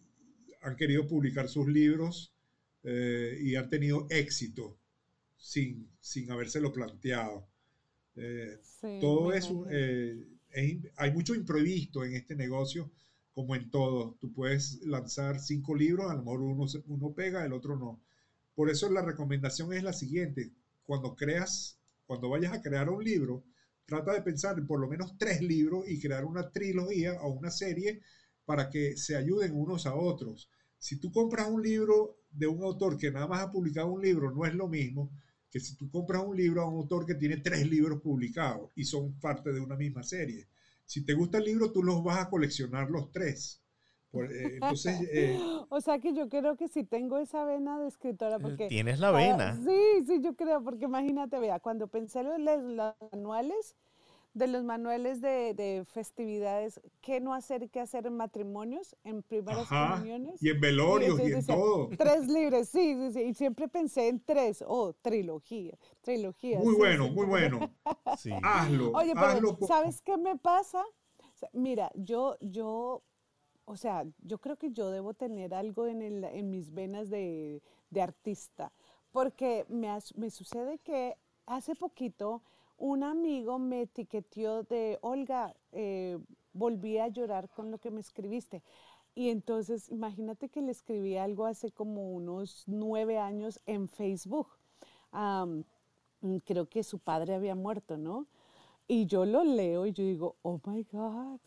han querido publicar sus libros eh, y han tenido éxito sin, sin habérselo planteado. Eh, todo eso, eh, hay mucho imprevisto en este negocio, como en todo. Tú puedes lanzar cinco libros, a lo mejor uno, uno pega, el otro no. Por eso la recomendación es la siguiente. Cuando creas, cuando vayas a crear un libro, trata de pensar en por lo menos tres libros y crear una trilogía o una serie para que se ayuden unos a otros. Si tú compras un libro de un autor que nada más ha publicado un libro, no es lo mismo que si tú compras un libro a un autor que tiene tres libros publicados y son parte de una misma serie. Si te gusta el libro, tú los vas a coleccionar los tres. Eh, entonces, eh, o sea que yo creo que sí tengo esa vena de escritora eh, porque... Tienes la vena. sí, sí, yo creo, porque imagínate, vea, cuando pensé en los, los manuales, de los manuales de, festividades, qué no hacer, qué hacer en matrimonios, en primeras comuniones. Y en velorios y, en todo. Tres libros, sí, sí, sí. Y siempre pensé en tres, oh, trilogía, trilogía. Muy bueno, muy bueno. Hazlo, Oye, pero ¿sabes qué me pasa? Mira, yo, yo, o sea, yo creo que yo debo tener algo en, el, en mis venas de, artista, porque me, sucede que hace poquito un amigo me etiquetó de, Olga, eh, volví a llorar con lo que me escribiste. Y entonces, imagínate que le escribí algo hace como unos nueve años en Facebook. creo que su padre había muerto, ¿no? Y yo lo leo y yo digo, oh my God.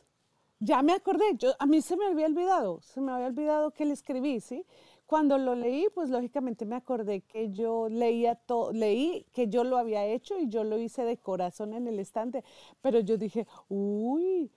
Ya me acordé, yo, a mí se me había olvidado, se me había olvidado que le escribí, ¿sí? Cuando lo leí, pues lógicamente me acordé que yo leía todo, leí que yo lo había hecho y yo lo hice de corazón en el estante, pero yo dije, uy,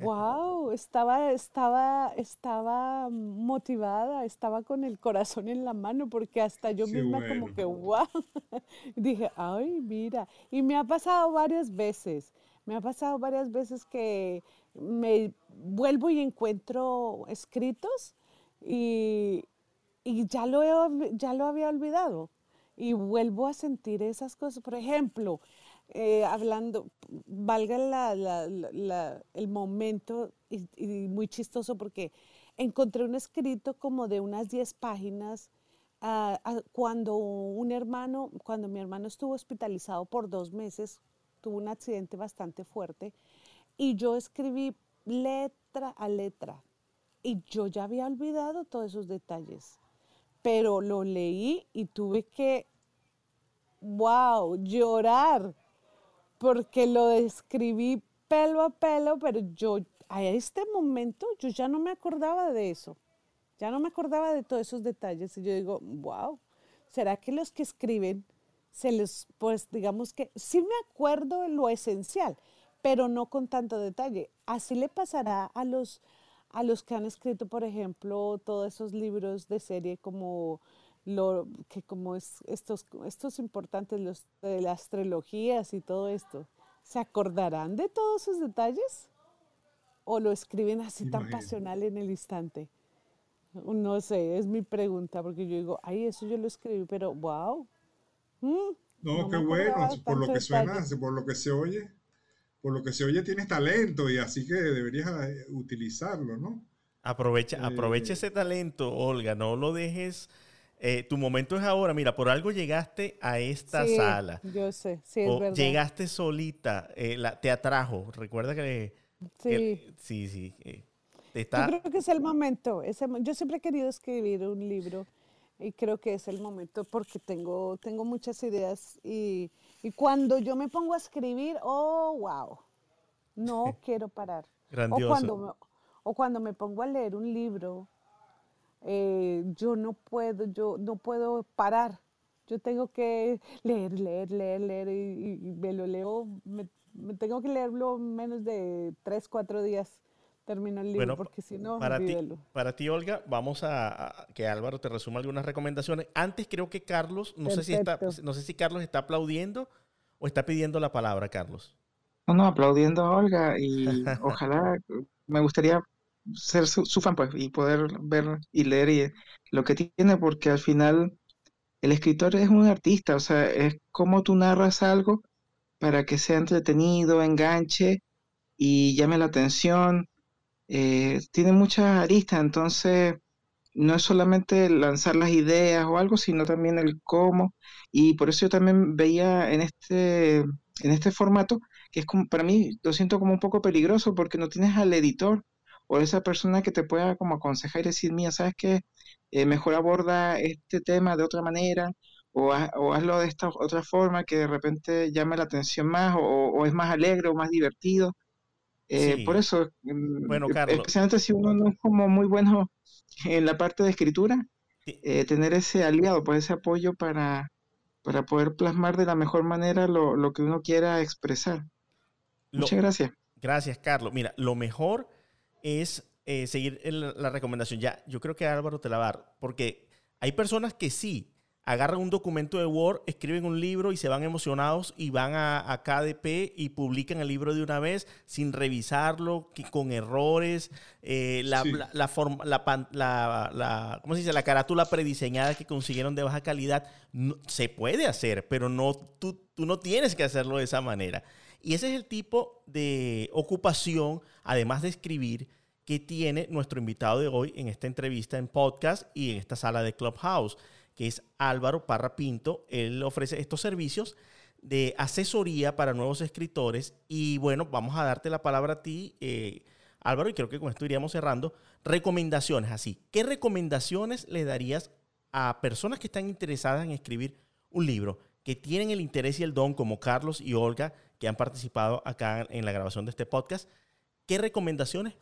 wow, estaba, estaba, estaba motivada, estaba con el corazón en la mano, porque hasta yo misma como que, wow, dije, ay, mira, y me ha pasado varias veces, me ha pasado varias veces que me vuelvo y encuentro escritos y, y ya lo, ya lo había olvidado y vuelvo a sentir esas cosas. Por ejemplo, eh, hablando, valga el momento y, muy chistoso porque encontré un escrito como de unas 10 páginas ah, ah, cuando un hermano, cuando mi hermano estuvo hospitalizado por dos meses, tuvo un accidente bastante fuerte y yo escribí letra a letra y yo ya había olvidado todos esos detalles pero lo leí y tuve que, wow, llorar, porque lo describí pelo a pelo, pero yo a este momento yo ya no me acordaba de eso, ya no me acordaba de todos esos detalles y yo digo, wow, ¿será que los que escriben se les, pues digamos que sí me acuerdo de lo esencial, pero no con tanto detalle? Así le pasará a los a los que han escrito, por ejemplo, todos esos libros de serie como lo que como es, estos, estos importantes los, de las trilogías y todo esto, ¿se acordarán de todos sus detalles? ¿O lo escriben así tan pasional en el instante? No sé, es mi pregunta, porque yo digo, ay, eso yo lo escribí, pero wow. Mm, no, qué bueno, por lo que suena, por lo que se oye por lo que se oye tienes talento y así que deberías eh, utilizarlo, ¿no? Aprovecha, eh, aprovecha ese talento, Olga, no lo dejes. Eh, tu momento es ahora. Mira, por algo llegaste a esta sí, sala. Yo sé, sí, es verdad. Llegaste solita, te atrajo. Recuerda que. Sí. sí, sí. Yo creo que es el momento. yo siempre he querido escribir un libro y creo que es el momento porque tengo, tengo muchas ideas y y cuando yo me pongo a escribir, oh, wow, no quiero parar. Grandioso. O cuando, me, o cuando me pongo a leer un libro, eh, yo no puedo, yo no puedo parar. Yo tengo que leer, leer, leer, leer y, me lo leo, me, tengo que leerlo menos de tres, cuatro días termino el libro, porque si no, para ti, para ti, Olga, vamos a, que Álvaro te resuma algunas recomendaciones. Antes creo que Carlos, no sé si está, no sé si Carlos está aplaudiendo o está pidiendo la palabra, Carlos. No, no, aplaudiendo a Olga y ojalá, me gustaría ser su, fan pues y poder ver y leer y, lo que tiene porque al final el escritor es un artista, o sea, es como tú narras algo para que sea entretenido, enganche y llame la atención. Eh, tiene muchas aristas, entonces no es solamente lanzar las ideas o algo, sino también el cómo. Y por eso yo también veía en este, en este formato, que es como, para mí lo siento como un poco peligroso porque no tienes al editor o esa persona que te pueda como aconsejar y decir, mía, ¿sabes qué? Eh, mejor aborda este tema de otra manera o, hazlo de esta otra forma que de repente llame la atención más o, es más alegre o más divertido. Eh, por eso, mm, bueno, Carlos. especialmente si uno no es como muy bueno en la parte de escritura, eh, tener ese aliado, pues ese apoyo para, para poder plasmar de la mejor manera lo, que uno quiera expresar. Muchas gracias. Gracias, Carlos. Mira, lo mejor es seguir la recomendación. Ya, yo creo que Álvaro te la va a dar, porque hay personas que sí agarran un documento de Word, escriben un libro y se van emocionados y van a, KDP y publican el libro de una vez sin revisarlo, con errores, eh, la, la, forma, la, ¿cómo se dice? la carátula prediseñada que consiguieron de baja calidad. se puede hacer, pero no, tú, tú no tienes que hacerlo de esa manera. Y ese es el tipo de ocupación, además de escribir, que tiene nuestro invitado de hoy en esta entrevista en podcast y en esta sala de Clubhouse que es Álvaro Parra Pinto. Él ofrece estos servicios de asesoría para nuevos escritores. Y bueno, vamos a darte la palabra a ti, eh, Álvaro, y creo que con esto iríamos cerrando. Recomendaciones, así. ¿Qué recomendaciones le darías a personas que están interesadas en escribir un libro, que tienen el interés y el don, como Carlos y Olga, que han participado acá en la grabación de este podcast? ¿Qué recomendaciones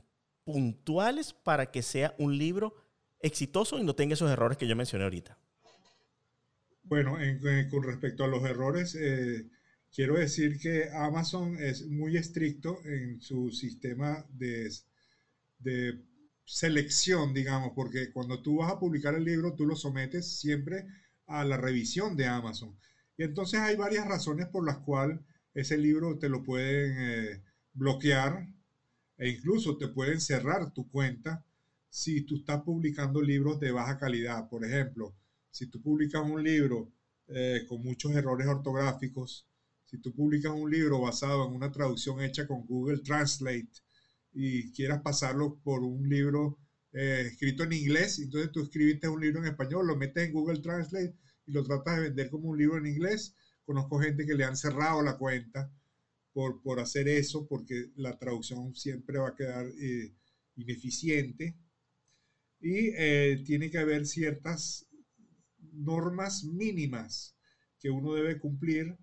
puntuales para que sea un libro exitoso y no tenga esos errores que yo mencioné ahorita? Bueno, con respecto a los errores, eh, quiero decir que Amazon es muy estricto en su sistema de, de selección, digamos, porque cuando tú vas a publicar el libro, tú lo sometes siempre a la revisión de Amazon. Y entonces hay varias razones por las cuales ese libro te lo pueden eh, bloquear e incluso te pueden cerrar tu cuenta si tú estás publicando libros de baja calidad. Por ejemplo, si tú publicas un libro eh, con muchos errores ortográficos, si tú publicas un libro basado en una traducción hecha con Google Translate y quieras pasarlo por un libro eh, escrito en inglés, entonces tú escribiste un libro en español, lo metes en Google Translate y lo tratas de vender como un libro en inglés. Conozco gente que le han cerrado la cuenta por, por hacer eso, porque la traducción siempre va a quedar eh, ineficiente. Y tiene que haber ciertas normas mínimas que uno debe cumplir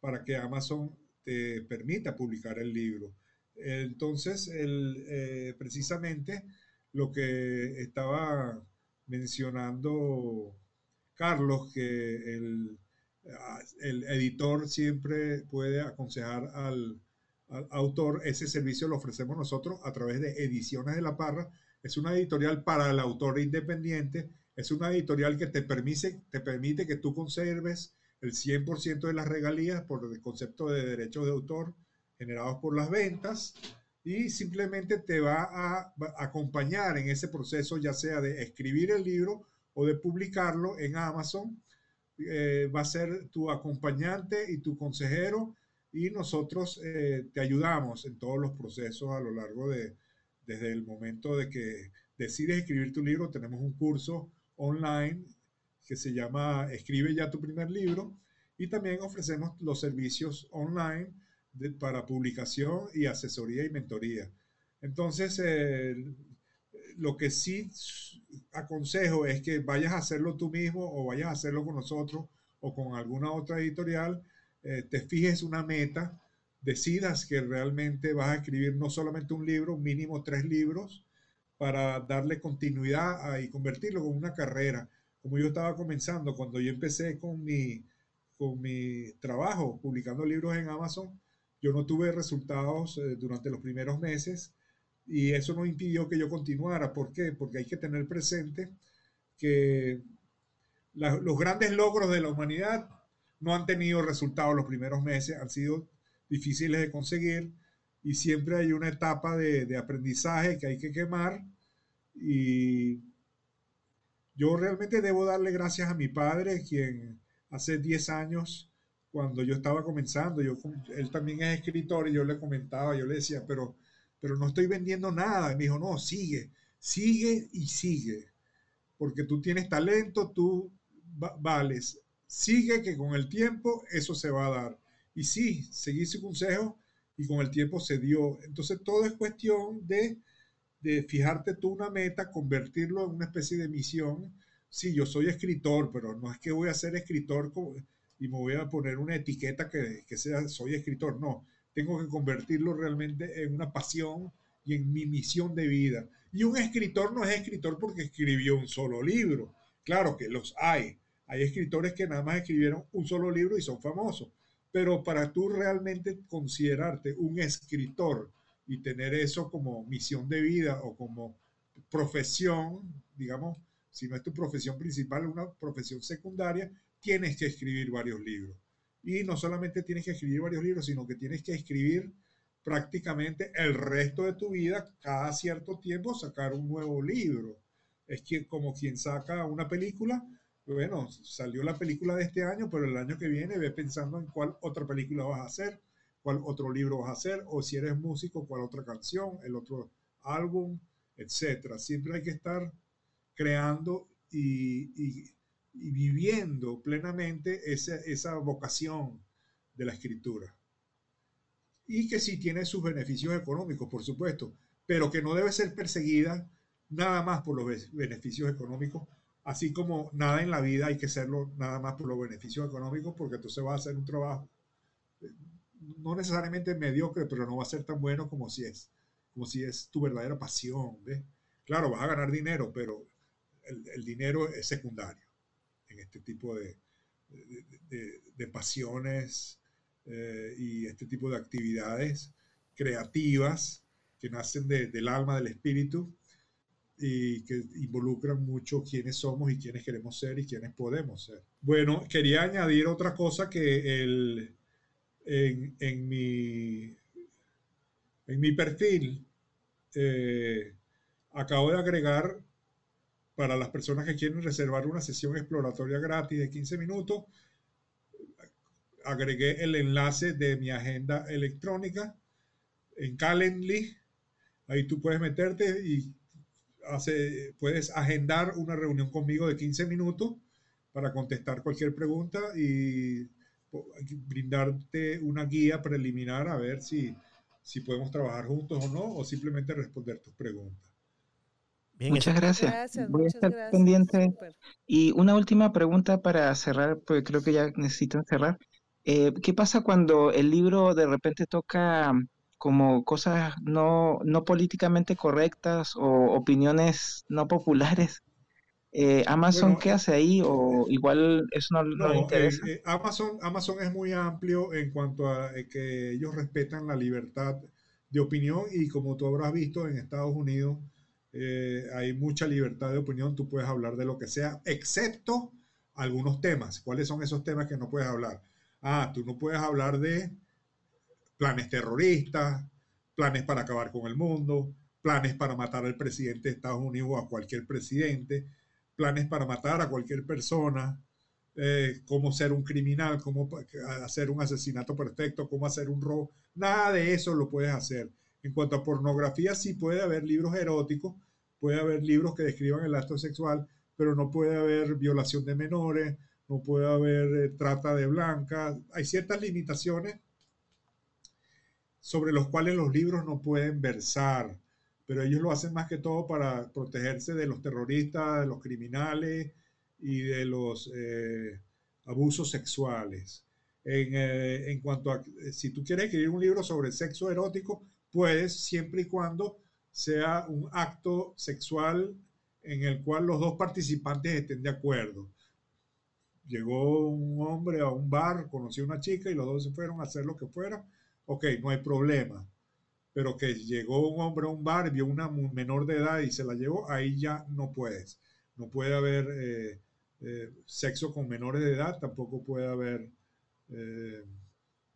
para que Amazon te permita publicar el libro. Entonces, el, eh, precisamente lo que estaba mencionando Carlos, que el, el editor siempre puede aconsejar al, al, autor, ese servicio lo ofrecemos nosotros a través de Ediciones de la Parra. Es una editorial para el autor independiente es una editorial que te permite, te permite que tú conserves el 100% de las regalías por el concepto de derechos de autor generados por las ventas y simplemente te va a, acompañar en ese proceso, ya sea de escribir el libro o de publicarlo en Amazon. Eh, va a ser tu acompañante y tu consejero y nosotros eh, te ayudamos en todos los procesos a lo largo de, desde el momento de que decides escribir tu libro, tenemos un curso online que se llama Escribe ya tu primer libro y también ofrecemos los servicios online para publicación y asesoría y mentoría. Entonces, lo que sí aconsejo es que vayas a hacerlo tú mismo o vayas a hacerlo con nosotros o con alguna otra editorial, eh, te fijes una meta, decidas que realmente vas a escribir no solamente un libro, mínimo tres libros, para darle continuidad y convertirlo en una carrera. Como yo estaba comenzando, cuando yo empecé con mi, con mi trabajo publicando libros en Amazon, yo no tuve resultados eh, durante los primeros meses, Y eso no impidió que yo continuara. ¿Por qué? Porque hay que tener presente que los grandes logros de la humanidad no han tenido resultados los primeros meses, han sido difíciles de conseguir y siempre hay una etapa de, de aprendizaje que hay que quemar y yo realmente debo darle gracias a mi padre, quien hace 10 años, cuando yo estaba comenzando, yo, él también es escritor y yo le comentaba, yo le decía, pero, pero no estoy vendiendo nada. Y me dijo, no, sigue, sigue y sigue, porque tú tienes talento, tú vales, sigue que con el tiempo eso se va a dar. Y sí, seguí su consejo y con el tiempo se dio. Entonces todo es cuestión de de fijarte tú una meta, convertirlo en una especie de misión. Sí, yo soy escritor, pero no es que voy a ser escritor y me voy a poner una etiqueta que, que sea soy escritor. No, tengo que convertirlo realmente en una pasión y en mi misión de vida. Y un escritor no es escritor porque escribió un solo libro. Claro que los hay. Hay escritores que nada más escribieron un solo libro y son famosos. Pero para tú realmente considerarte un escritor, y tener eso como misión de vida o como profesión, digamos, si no es tu profesión principal, una profesión secundaria, tienes que escribir varios libros. Y no solamente tienes que escribir varios libros, sino que tienes que escribir prácticamente el resto de tu vida, cada cierto tiempo sacar un nuevo libro. Es que como quien saca una película, bueno, salió la película de este año, pero el año que viene ve pensando en cuál otra película vas a hacer cuál otro libro vas a hacer, o si eres músico, cuál otra canción, el otro álbum, etcétera. Siempre hay que estar creando y, viviendo plenamente esa, esa vocación de la escritura. Y que sí tiene sus beneficios económicos, por supuesto, pero que no debe ser perseguida nada más por los beneficios económicos, así como nada en la vida hay que hacerlo nada más por los beneficios económicos, porque entonces va a hacer un trabajo no necesariamente mediocre, pero no va a ser tan bueno como si es, como si es tu verdadera pasión. ¿ves? Claro, vas a ganar dinero, pero el, dinero es secundario en este tipo de, de, pasiones eh, y este tipo de actividades creativas que nacen del alma, del espíritu y que involucran mucho quiénes somos y quiénes queremos ser y quiénes podemos ser. Bueno, quería añadir otra cosa que el, en, mi, en mi perfil, eh, acabo de agregar para las personas que quieren reservar una sesión exploratoria gratis de 15 minutos, agregué el enlace de mi agenda electrónica en Calendly. Ahí tú puedes meterte y hace, puedes agendar una reunión conmigo de 15 minutos para contestar cualquier pregunta y brindarte una guía preliminar a ver si, si podemos trabajar juntos o no, o simplemente responder tus preguntas. muchas gracias. Voy a estar pendiente. Y una última pregunta para cerrar, porque creo que ya necesito cerrar. Eh, ¿Qué pasa cuando el libro de repente toca como cosas no, no políticamente correctas o opiniones no populares? Eh, Amazon, ¿qué hace ahí? ¿O igual eso no, le interesa? Eh, Amazon, Amazon es muy amplio en cuanto a eh, que ellos respetan la libertad de opinión y como tú habrás visto en Estados Unidos hay mucha libertad de opinión, tú puedes hablar de lo que sea, excepto algunos temas. ¿Cuáles son esos temas que no puedes hablar? Ah, tú no puedes hablar de planes terroristas, planes para acabar con el mundo, planes para matar al presidente de Estados Unidos o a cualquier presidente planes para matar a cualquier persona, eh, cómo ser un criminal, cómo hacer un asesinato perfecto, cómo hacer un robo. Nada de eso lo puedes hacer. En cuanto a pornografía, sí puede haber libros eróticos, puede haber libros que describan el acto sexual, pero no puede haber violación de menores, no puede haber eh, trata de blancas. Hay ciertas limitaciones sobre los cuales los libros no pueden versar pero ellos lo hacen más que todo para protegerse de los terroristas, de los criminales y de los eh, abusos sexuales. En, eh, en, cuanto a, si tú quieres escribir un libro sobre sexo erótico, puedes siempre y cuando sea un acto sexual en el cual los dos participantes estén de acuerdo. Llegó un hombre a un bar, conoció a una chica y los dos se fueron a hacer lo que fuera. Ok, no hay problema pero que llegó un hombre a un bar, vio una menor de edad y se la llevó, ahí ya no puedes. No puede haber eh, eh, sexo con menores de edad, tampoco puede haber eh,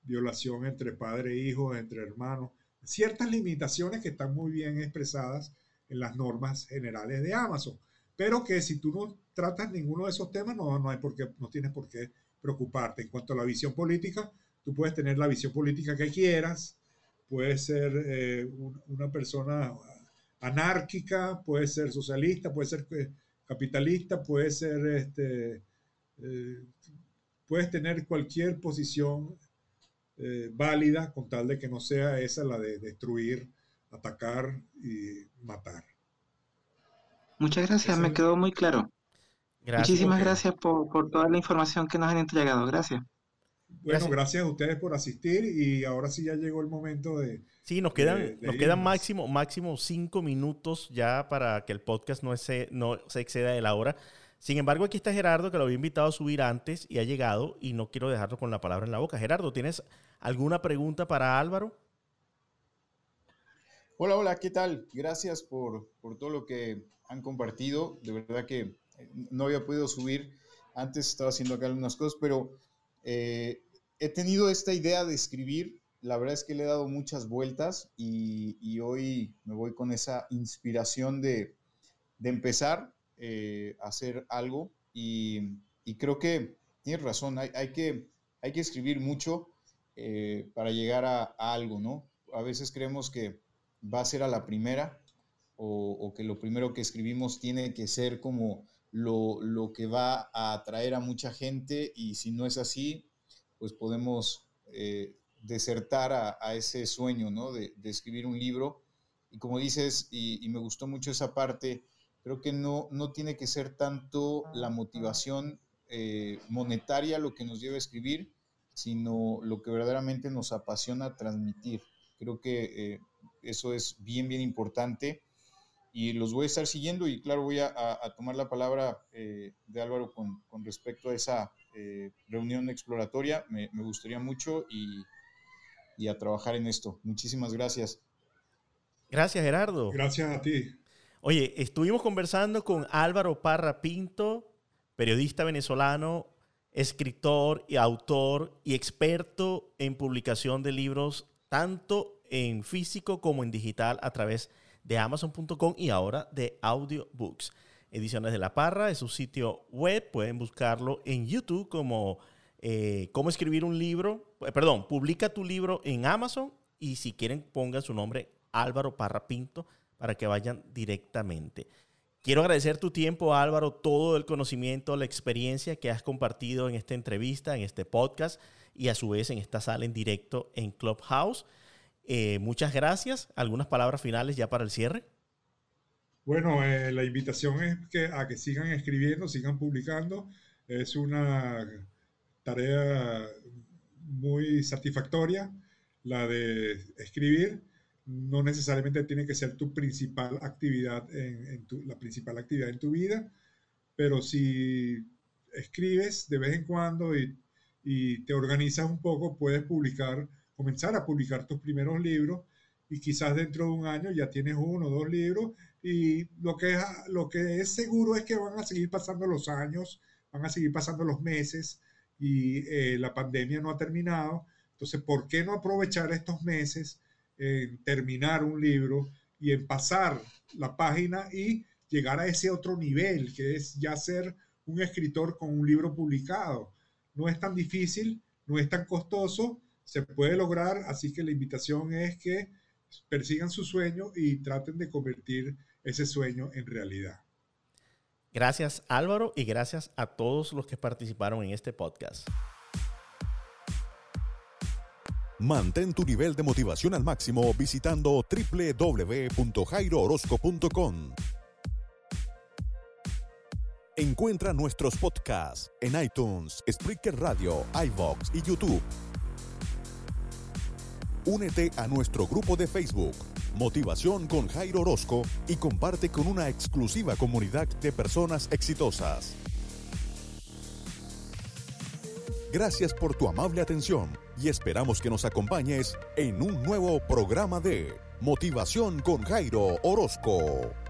violación entre padre e hijo, entre hermanos. Ciertas limitaciones que están muy bien expresadas en las normas generales de Amazon, pero que si tú no tratas ninguno de esos temas, no, no, hay por qué, no tienes por qué preocuparte. En cuanto a la visión política, tú puedes tener la visión política que quieras, puedes ser eh, una persona anárquica, puedes ser socialista, puedes ser capitalista, puede ser, este, eh, puedes tener cualquier posición eh, válida con tal de que no sea esa la de destruir, atacar y matar. Muchas gracias, me quedó muy claro. Muchísimas gracias por, por, toda la información que nos han entregado. Gracias. Bueno, gracias. a ustedes por asistir y ahora sí ya llegó el momento de... Sí, nos quedan, nos quedan máximo, máximo cinco minutos ya para que el podcast no se, no se exceda de la hora. Sin embargo, aquí está Gerardo, que lo había invitado a subir antes y ha llegado y no quiero dejarlo con la palabra en la boca. Gerardo, ¿tienes alguna pregunta para Álvaro? Hola, hola, ¿qué tal? Gracias por, por todo lo que han compartido. De verdad que no había podido subir. Antes estaba haciendo acá algunas cosas, pero eh, he tenido esta idea de escribir, la verdad es que le he dado muchas vueltas y, hoy me voy con esa inspiración de, empezar eh, a hacer algo y, creo que tienes razón, hay, que, hay que escribir mucho eh, para llegar a, algo, ¿no? A veces creemos que va a ser a la primera o, que lo primero que escribimos tiene que ser como lo, lo que va a atraer a mucha gente y si no es así, pues podemos eh, desertar a, ese sueño, ¿no? De, escribir un libro. Y como dices, y, me gustó mucho esa parte, creo que no, no tiene que ser tanto la motivación eh, monetaria lo que nos lleva a escribir, sino lo que verdaderamente nos apasiona transmitir. Creo que eh, eso es bien, bien importante y los voy a estar siguiendo y claro, voy a, tomar la palabra de Álvaro con, con, respecto a esa eh, reunión exploratoria. Me, gustaría mucho y, a trabajar en esto. Muchísimas gracias. Gracias, Gerardo. Gracias a ti. Oye, estuvimos conversando con Álvaro Parra Pinto, periodista venezolano, escritor y autor y experto en publicación de libros, tanto en físico como en digital a través de amazon.com y ahora de audiobooks. Ediciones de la Parra, es su sitio web, pueden buscarlo en YouTube como eh, cómo escribir un libro, eh, perdón, publica tu libro en Amazon y si quieren pongan su nombre Álvaro Parra Pinto para que vayan directamente. Quiero agradecer tu tiempo, Álvaro, todo el conocimiento, la experiencia que has compartido en esta entrevista, en este podcast y a su vez en esta sala en directo en Clubhouse. Eh, muchas gracias. ¿Algunas palabras finales ya para el cierre? Bueno, eh, la invitación es que, a que sigan escribiendo, sigan publicando. Es una tarea muy satisfactoria la de escribir. No necesariamente tiene que ser tu principal actividad en, la principal actividad en tu vida, pero si escribes de vez en cuando y te organizas un poco, puedes publicar, comenzar a publicar tus primeros libros y quizás dentro de un año ya tienes uno o dos libros y lo que, es, lo que es seguro es que van a seguir pasando los años, van a seguir pasando los meses y eh, la pandemia no ha terminado. Entonces, ¿por qué no aprovechar estos meses en terminar un libro y en pasar la página y llegar a ese otro nivel, que es ya ser un escritor con un libro publicado? No es tan difícil, no es tan costoso, se puede lograr, así que la invitación es que persigan su sueño y traten de convertir ese sueño en realidad. Gracias Álvaro y gracias a todos los que participaron en este podcast. Mantén tu nivel de motivación al máximo visitando www.jairoorozco.com. Encuentra nuestros podcasts en iTunes, Spreaker Radio, iVoox y YouTube. Únete a nuestro grupo de Facebook Motivación con Jairo Orozco y comparte con una exclusiva comunidad de personas exitosas. Gracias por tu amable atención y esperamos que nos acompañes en un nuevo programa de Motivación con Jairo Orozco.